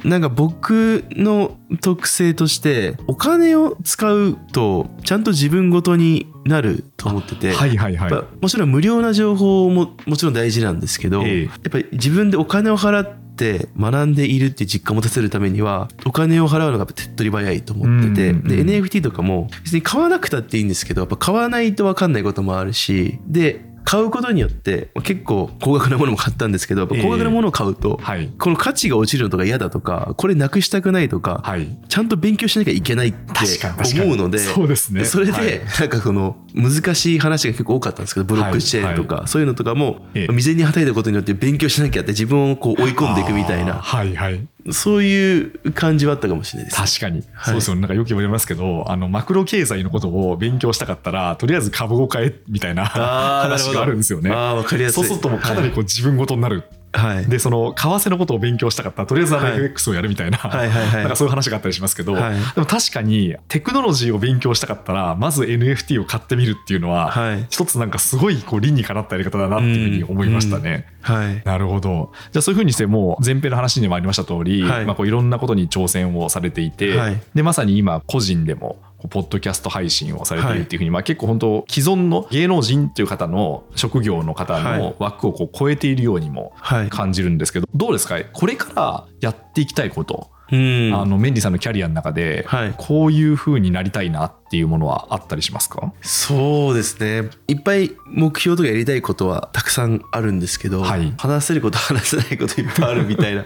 Speaker 2: え。
Speaker 3: なんか僕の特性としてお金を使うとちゃんと自分ごとになると思ってて、
Speaker 2: はいはいはい。
Speaker 3: もちろん無料な情報ももちろん大事なんですけど、
Speaker 2: ええ。
Speaker 3: やっぱり自分でお金を払って学んでいるって実感を持たせるためにはお金を払うのが手っ取り早いと思ってて、
Speaker 2: うんうん
Speaker 3: で NFT とかも別に買わなくたっていいんですけどやっぱ買わないと分かんないこともあるしで買うことによってまあ結構高額なものも買ったんですけど高額なものを買うと、
Speaker 2: はい。
Speaker 3: この価値が落ちるのとか嫌だとかこれなくしたくないとか、
Speaker 2: はい。
Speaker 3: ちゃんと勉強しなきゃいけないって思うので
Speaker 2: そうですね。
Speaker 3: それで、
Speaker 2: はい。
Speaker 3: なんかその難しい話が結構多かったんですけどブロックチェーンとか、そういうのとかも、
Speaker 2: ええ。
Speaker 3: 未然にはたいたことによって勉強しなきゃって自分をこう追い込んでいくみたいな。
Speaker 2: はいはい
Speaker 3: そういう感じはあったかもしれないです。
Speaker 2: 確かに、
Speaker 3: はい。
Speaker 2: そうですよね。なんかよく言われますけどあのマクロ経済のことを勉強したかったらとりあえず株を買えみたいな話があるんですよね。
Speaker 3: あーわかりやすい。
Speaker 2: そうするともうかなりこう自分ごとになる、
Speaker 3: はい、
Speaker 2: でその為替のことを勉強したかった。らとりあえずあの
Speaker 3: はい。
Speaker 2: FX をやるみたいな、
Speaker 3: はい
Speaker 2: なんかそういう話があったりしますけど、
Speaker 3: はい。
Speaker 2: でも確かにテクノロジーを勉強したかったらまず NFT を買ってみるっていうのは、
Speaker 3: はい。
Speaker 2: 一つなんかすごいこう理にかなったやり方だなっていうふうに思いましたね。
Speaker 3: はい。
Speaker 2: なるほど。じゃあそういうふうにしてもう前編の話にもありました通り、
Speaker 3: はい。
Speaker 2: まあこういろんなことに挑戦をされていて、
Speaker 3: はい。
Speaker 2: でまさに今個人でもポッドキャスト配信をされてい。るっていうふうに、まあ、結構本当既存の芸能人という方の職業の方の枠をこう超えているようにも
Speaker 3: はい。
Speaker 2: 感じるんですけど、どうですか？これからやっていきたいこと、
Speaker 3: うん。
Speaker 2: あのメンディさんのキャリアの中で、
Speaker 3: はい。
Speaker 2: こういうふうになりたいなっていうものはあったりしますか？
Speaker 3: そうですね。いっぱい目標とかやりたいことはたくさんあるんですけど、
Speaker 2: はい。
Speaker 3: 話せること話せないこといっぱいあるみたいな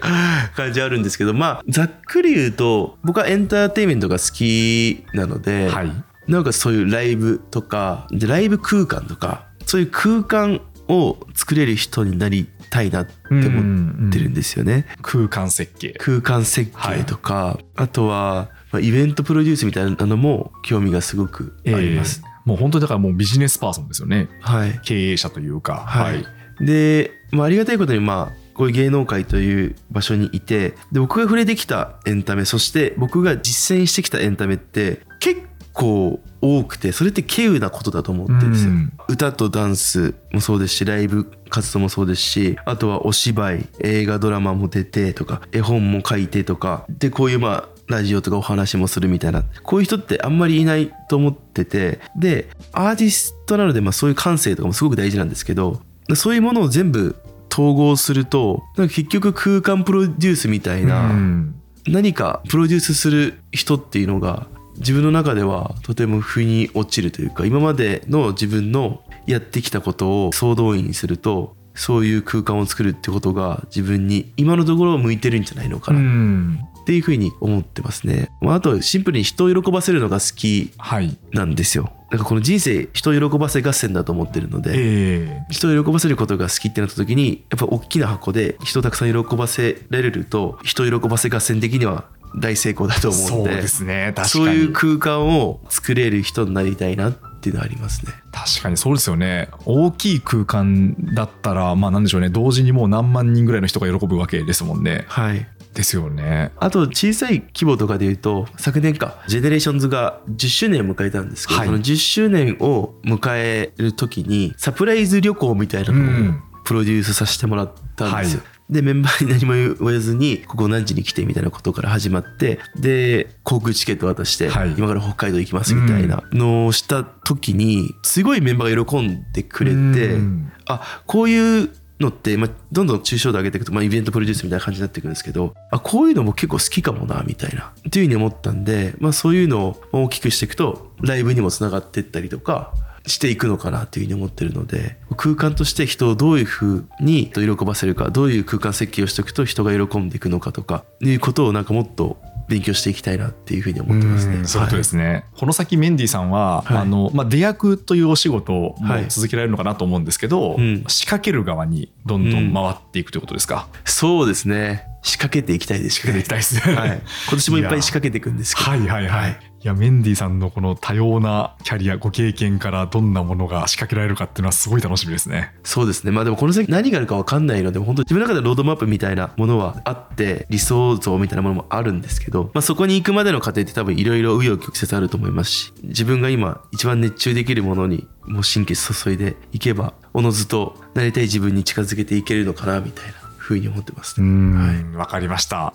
Speaker 3: 感じあるんですけど まあざっくり言うと僕はエンターテインメントが好きなので、
Speaker 2: はい。
Speaker 3: なんかそういうライブとかでライブ空間とかそういう空間を作れる人になりたいなって思ってるんですよね。
Speaker 2: 空間設計。
Speaker 3: 空間設計とか、あとは、まあ、イベントプロデュースみたいなのも興味がすごくあります。
Speaker 2: えーもう本当にだからもうビジネスパーソンですよね。
Speaker 3: はい、
Speaker 2: 経営者というか。
Speaker 3: はい。で、まあ、ありがたいことにまあこういう芸能界という場所にいてで僕が触れてきたエンタメそして僕が実践してきたエンタメって結構多くてそれって稀有なことだと思ってるんですよ。
Speaker 2: うん。
Speaker 3: 歌とダンスもそうですしライブ活動もそうですしあとはお芝居映画ドラマも出てとか絵本も書いてとかでこういうまあラジオとかお話もするみたいな。こういう人ってあんまりいないと思っててでアーティストなのでまあそういう感性とかもすごく大事なんですけどそういうものを全部統合するとなんか結局空間プロデュースみたいな、
Speaker 2: うん。
Speaker 3: 何かプロデュースする人っていうのが自分の中ではとても腑に落ちるというか今までの自分のやってきたことを総動員するとそういう空間を作るってことが自分に今のところ向いてるんじゃないのか
Speaker 2: う
Speaker 3: なっ
Speaker 2: ん
Speaker 3: ていうふうに思ってますね。まあ、あとシンプルに人を喜ばせるのが好き
Speaker 2: はい
Speaker 3: なんですよ。なんかこの人生人を喜ばせ合戦だと思ってるので、
Speaker 2: え
Speaker 3: 人を喜ばせることが好きってなった時にやっぱ大きな箱で人をたくさん喜ばせられると人を喜ばせ合戦的には大成功だと
Speaker 2: ー
Speaker 3: 思うんで
Speaker 2: そうですね。確かに。
Speaker 3: そういう空間を作れる人になりたいなっていうのはありますね。
Speaker 2: 確かにそうですよね。大きい空間だったらまあなんでしょうね。同時にもう何万人ぐらいの人が喜ぶわけですもんね。
Speaker 3: はい。
Speaker 2: ですよね。
Speaker 3: あと小さい規模とかで言うと昨年か GENERATIONS が10周年を迎えたんですけど、
Speaker 2: はい。
Speaker 3: その10周年を迎える時にサプライズ旅行みたいな
Speaker 2: う
Speaker 3: のを
Speaker 2: ん。
Speaker 3: プロデュースさせてもらったんですよ。
Speaker 2: は
Speaker 3: でメンバーに何も言わずにここ何時に来てみたいなことから始まってで航空チケット渡して、
Speaker 2: はい。
Speaker 3: 今から北海道行きますみたいなのをした時にすごいメンバーが喜んでくれて、
Speaker 2: うん。
Speaker 3: あこういうのって、まあ、どんどん抽象度上げていくと、まあ、イベントプロデュースみたいな感じになっていくんですけどあこういうのも結構好きかもなみたいなっていうふうに思ったんで、まあ、そういうのを大きくしていくとライブにもつながっていったりとかしていくのかなっていうふうに思ってるので空間として人をどういうふうに喜ばせるかどういう空間設計をしておくと人が喜んでいくのかとかいうことをなんかもっと勉強していきたいなっていうふうに思ってますね。
Speaker 2: うんそうですね、この先メンディーさんは、
Speaker 3: はい。
Speaker 2: あのまあ、出役というお仕事も
Speaker 3: はい。
Speaker 2: 続けられるのかなと思うんですけど、
Speaker 3: うん。
Speaker 2: 仕掛ける側にどんどん回っていくということですか、
Speaker 3: そうですね。仕掛けていきたいです
Speaker 2: 仕掛けていきたいですね、
Speaker 3: はい、今年もいっぱい仕掛けていくんですけど。
Speaker 2: はいはいはい。や、メンディーさんのこの多様なキャリア、ご経験からどんなものが仕掛けられるかっていうのはすごい楽しみですね。
Speaker 3: そうですねまあでもこの先何があるか分かんないので本当自分の中でロードマップみたいなものはあって理想像みたいなものもあるんですけど、まあ、そこに行くまでの過程って多分いろいろ紆余曲折あると思いますし自分が今一番熱中できるものにもう神経注いでいけばおのずとなりたい自分に近づけていけるのかなみたいなふうに思ってますね。
Speaker 2: ん、わ、かりました。
Speaker 3: は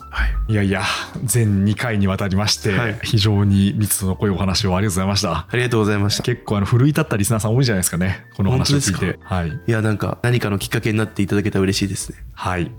Speaker 3: い
Speaker 2: いやいや、全2回にわたりまして、
Speaker 3: はい
Speaker 2: 非常に密度の濃いお話をありがとうございました。
Speaker 3: ありがとうございました。
Speaker 2: 結構あの奮い立ったリスナーさん多いんじゃないですかね。このお話を聞いて。はい。
Speaker 3: いやなんか何かのきっかけになっていただけたら嬉しいですね。
Speaker 2: はい。じ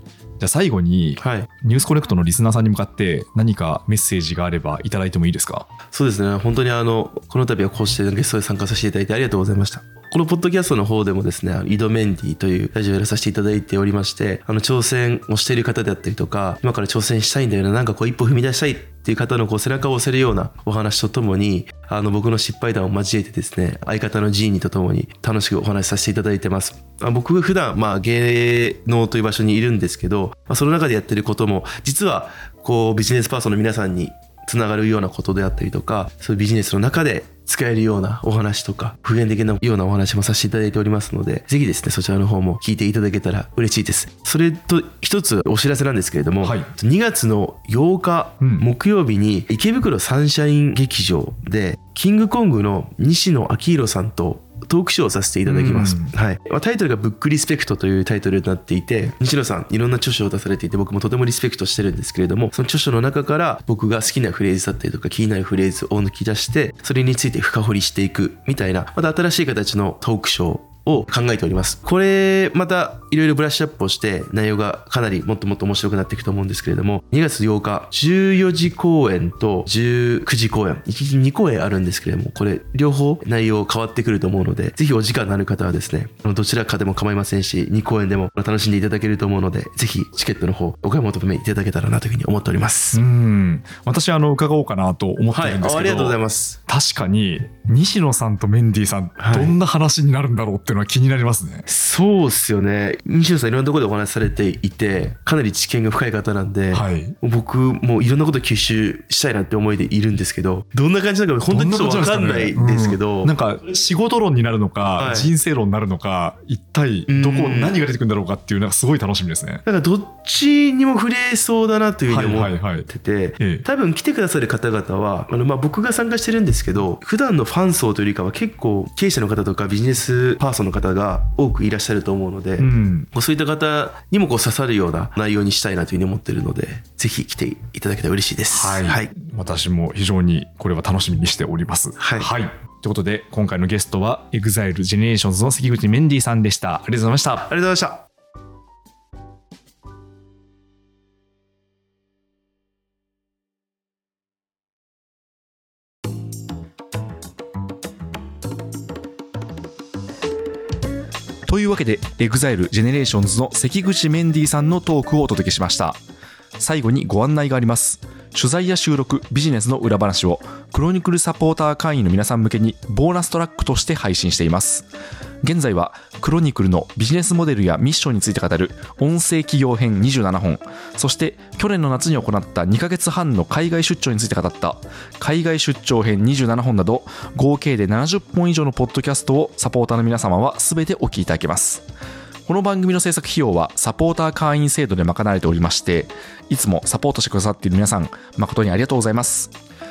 Speaker 2: ゃあ最後に、
Speaker 3: はい。
Speaker 2: ニュースコネクトのリスナーさんに向かって何かメッセージがあればいただいてもいいですか？
Speaker 3: そうですね本当にあのこの度はこうしてゲストで参加させていただいてありがとうございましたこのポッドキャストの方でもですねあ井戸メンディというラジオをやらさせていただいておりましてあの挑戦をしている方であったりとか今から挑戦したいんだよななんかこう一歩踏み出したいっていう方のこう背中を押せるようなお話とともにあの僕の失敗談を交えてですね相方のジーニーとともに楽しくお話しさせていただいてます。あ僕普段まあ芸能という場所にいるんですけど、まあ、その中でやってることも実はこうビジネスパーソンの皆さんにつながるようなことであったりとかそういうビジネスの中で使えるようなお話とか普遍的なようなお話もさせていただいておりますのでぜひですねそちらの方も聞いていただけたら嬉しいです。それと一つお知らせなんですけれども、
Speaker 2: はい。
Speaker 3: 2月の8日
Speaker 2: うん。
Speaker 3: 木曜日に池袋サンシャイン劇場でキングコングの西野昭弘さんとトークショーをさせていただきます、
Speaker 2: うん。
Speaker 3: はい。まあ、タイトルが「ブックリスペクト」というタイトルになっていて西野さんいろんな著書を出されていて僕もとてもリスペクトしてるんですけれどもその著書の中から僕が好きなフレーズだったりとか気になるフレーズを抜き出してそれについて深掘りしていくみたいなまた新しい形のトークショーを考えております。これ、またいろいろブラッシュアップをして内容がかなりもっともっと面白くなっていくと思うんですけれども、2月8日、14時公演と19時公演、1日2公演あるんですけれども、これ両方内容変わってくると思うので、ぜひお時間のある方はですね、どちらかでも構いませんし、2公演でも楽しんでいただけると思うので、ぜひチケットの方お買い求めいただけたらなというふうに思っております。
Speaker 2: うん私あの伺おうかなと思って
Speaker 3: はい、
Speaker 2: るんですけど、
Speaker 3: あありがとうございます。
Speaker 2: 確かに西野さんとメンディーさん、
Speaker 3: はい
Speaker 2: どんな話になるんだろうっていうのは気になりますね。
Speaker 3: そうっすよね。西野さんいろんなところでお話しされていて、かなり知見が深い方なんで、
Speaker 2: はい。
Speaker 3: 僕もいろんなこと吸収したいなって思いでいるんですけど、どんな感じなのか本当にちょっとわかんないですけど、
Speaker 2: うん。なんか仕事論になるのか、
Speaker 3: はい。
Speaker 2: 人生論になるのか一体どこ
Speaker 3: うん。
Speaker 2: 何が出てくるんだろうかっていうのがすごい楽しみですね。
Speaker 3: なんかどっちにも触れそうだなというふうに思
Speaker 2: はいはいはい。
Speaker 3: ってて、
Speaker 2: ええ。
Speaker 3: 多分来てくださる方々はあのまあ僕が参加してるんですけど普段のファン層というよりかは結構経営者の方とかビジネスパーソンの方が多くいらっしゃると思うので、
Speaker 2: うん。
Speaker 3: そういった方にもこう刺さるような内容にしたいなというふうに思ってるのでぜひ来ていただけたら嬉しいです。
Speaker 2: はい、
Speaker 3: はい。
Speaker 2: 私も非常にこれは楽しみにしております。
Speaker 3: はい。
Speaker 2: ということで今回のゲストは EXILEGENERATIONS の関口メンディーさんでした。ありがとうございました。
Speaker 3: ありがとうございました。
Speaker 2: というわけで EXILEGENERATIONS の関口メンディーさんのトークをお届けしました。最後にご案内があります。取材や収録ビジネスの裏話をクロニクルサポーター会員の皆さん向けにボーナストラックとして配信しています。現在はクロニクルのビジネスモデルやミッションについて語る音声企業編27本。そして去年の夏に行った2ヶ月半の海外出張について語った海外出張編27本など合計で70本以上のポッドキャストをサポーターの皆様は全てお聞きいただけます。この番組の制作費用はサポーター会員制度で賄われておりましていつもサポートしてくださっている皆さん誠にありがとうございます。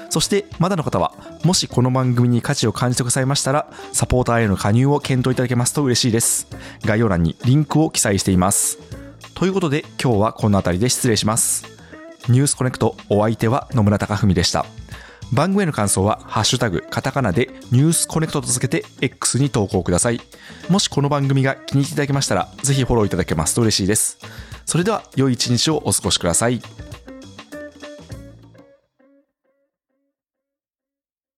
Speaker 2: そしてまだの方はもしこの番組に価値を感じてくださいましたらサポーターへの加入を検討いただけますと嬉しいです。概要欄にリンクを記載しています。ということで今日はこの辺りで失礼します。ニュースコネクトお相手は野村貴文でした。番組への感想は、ハッシュタグ、カタカナでニュースコネクトと続けて X に投稿ください。もしこの番組が気に入っていただけましたら、ぜひフォローいただけますと嬉しいです。それでは、良い一日をお過ごしください。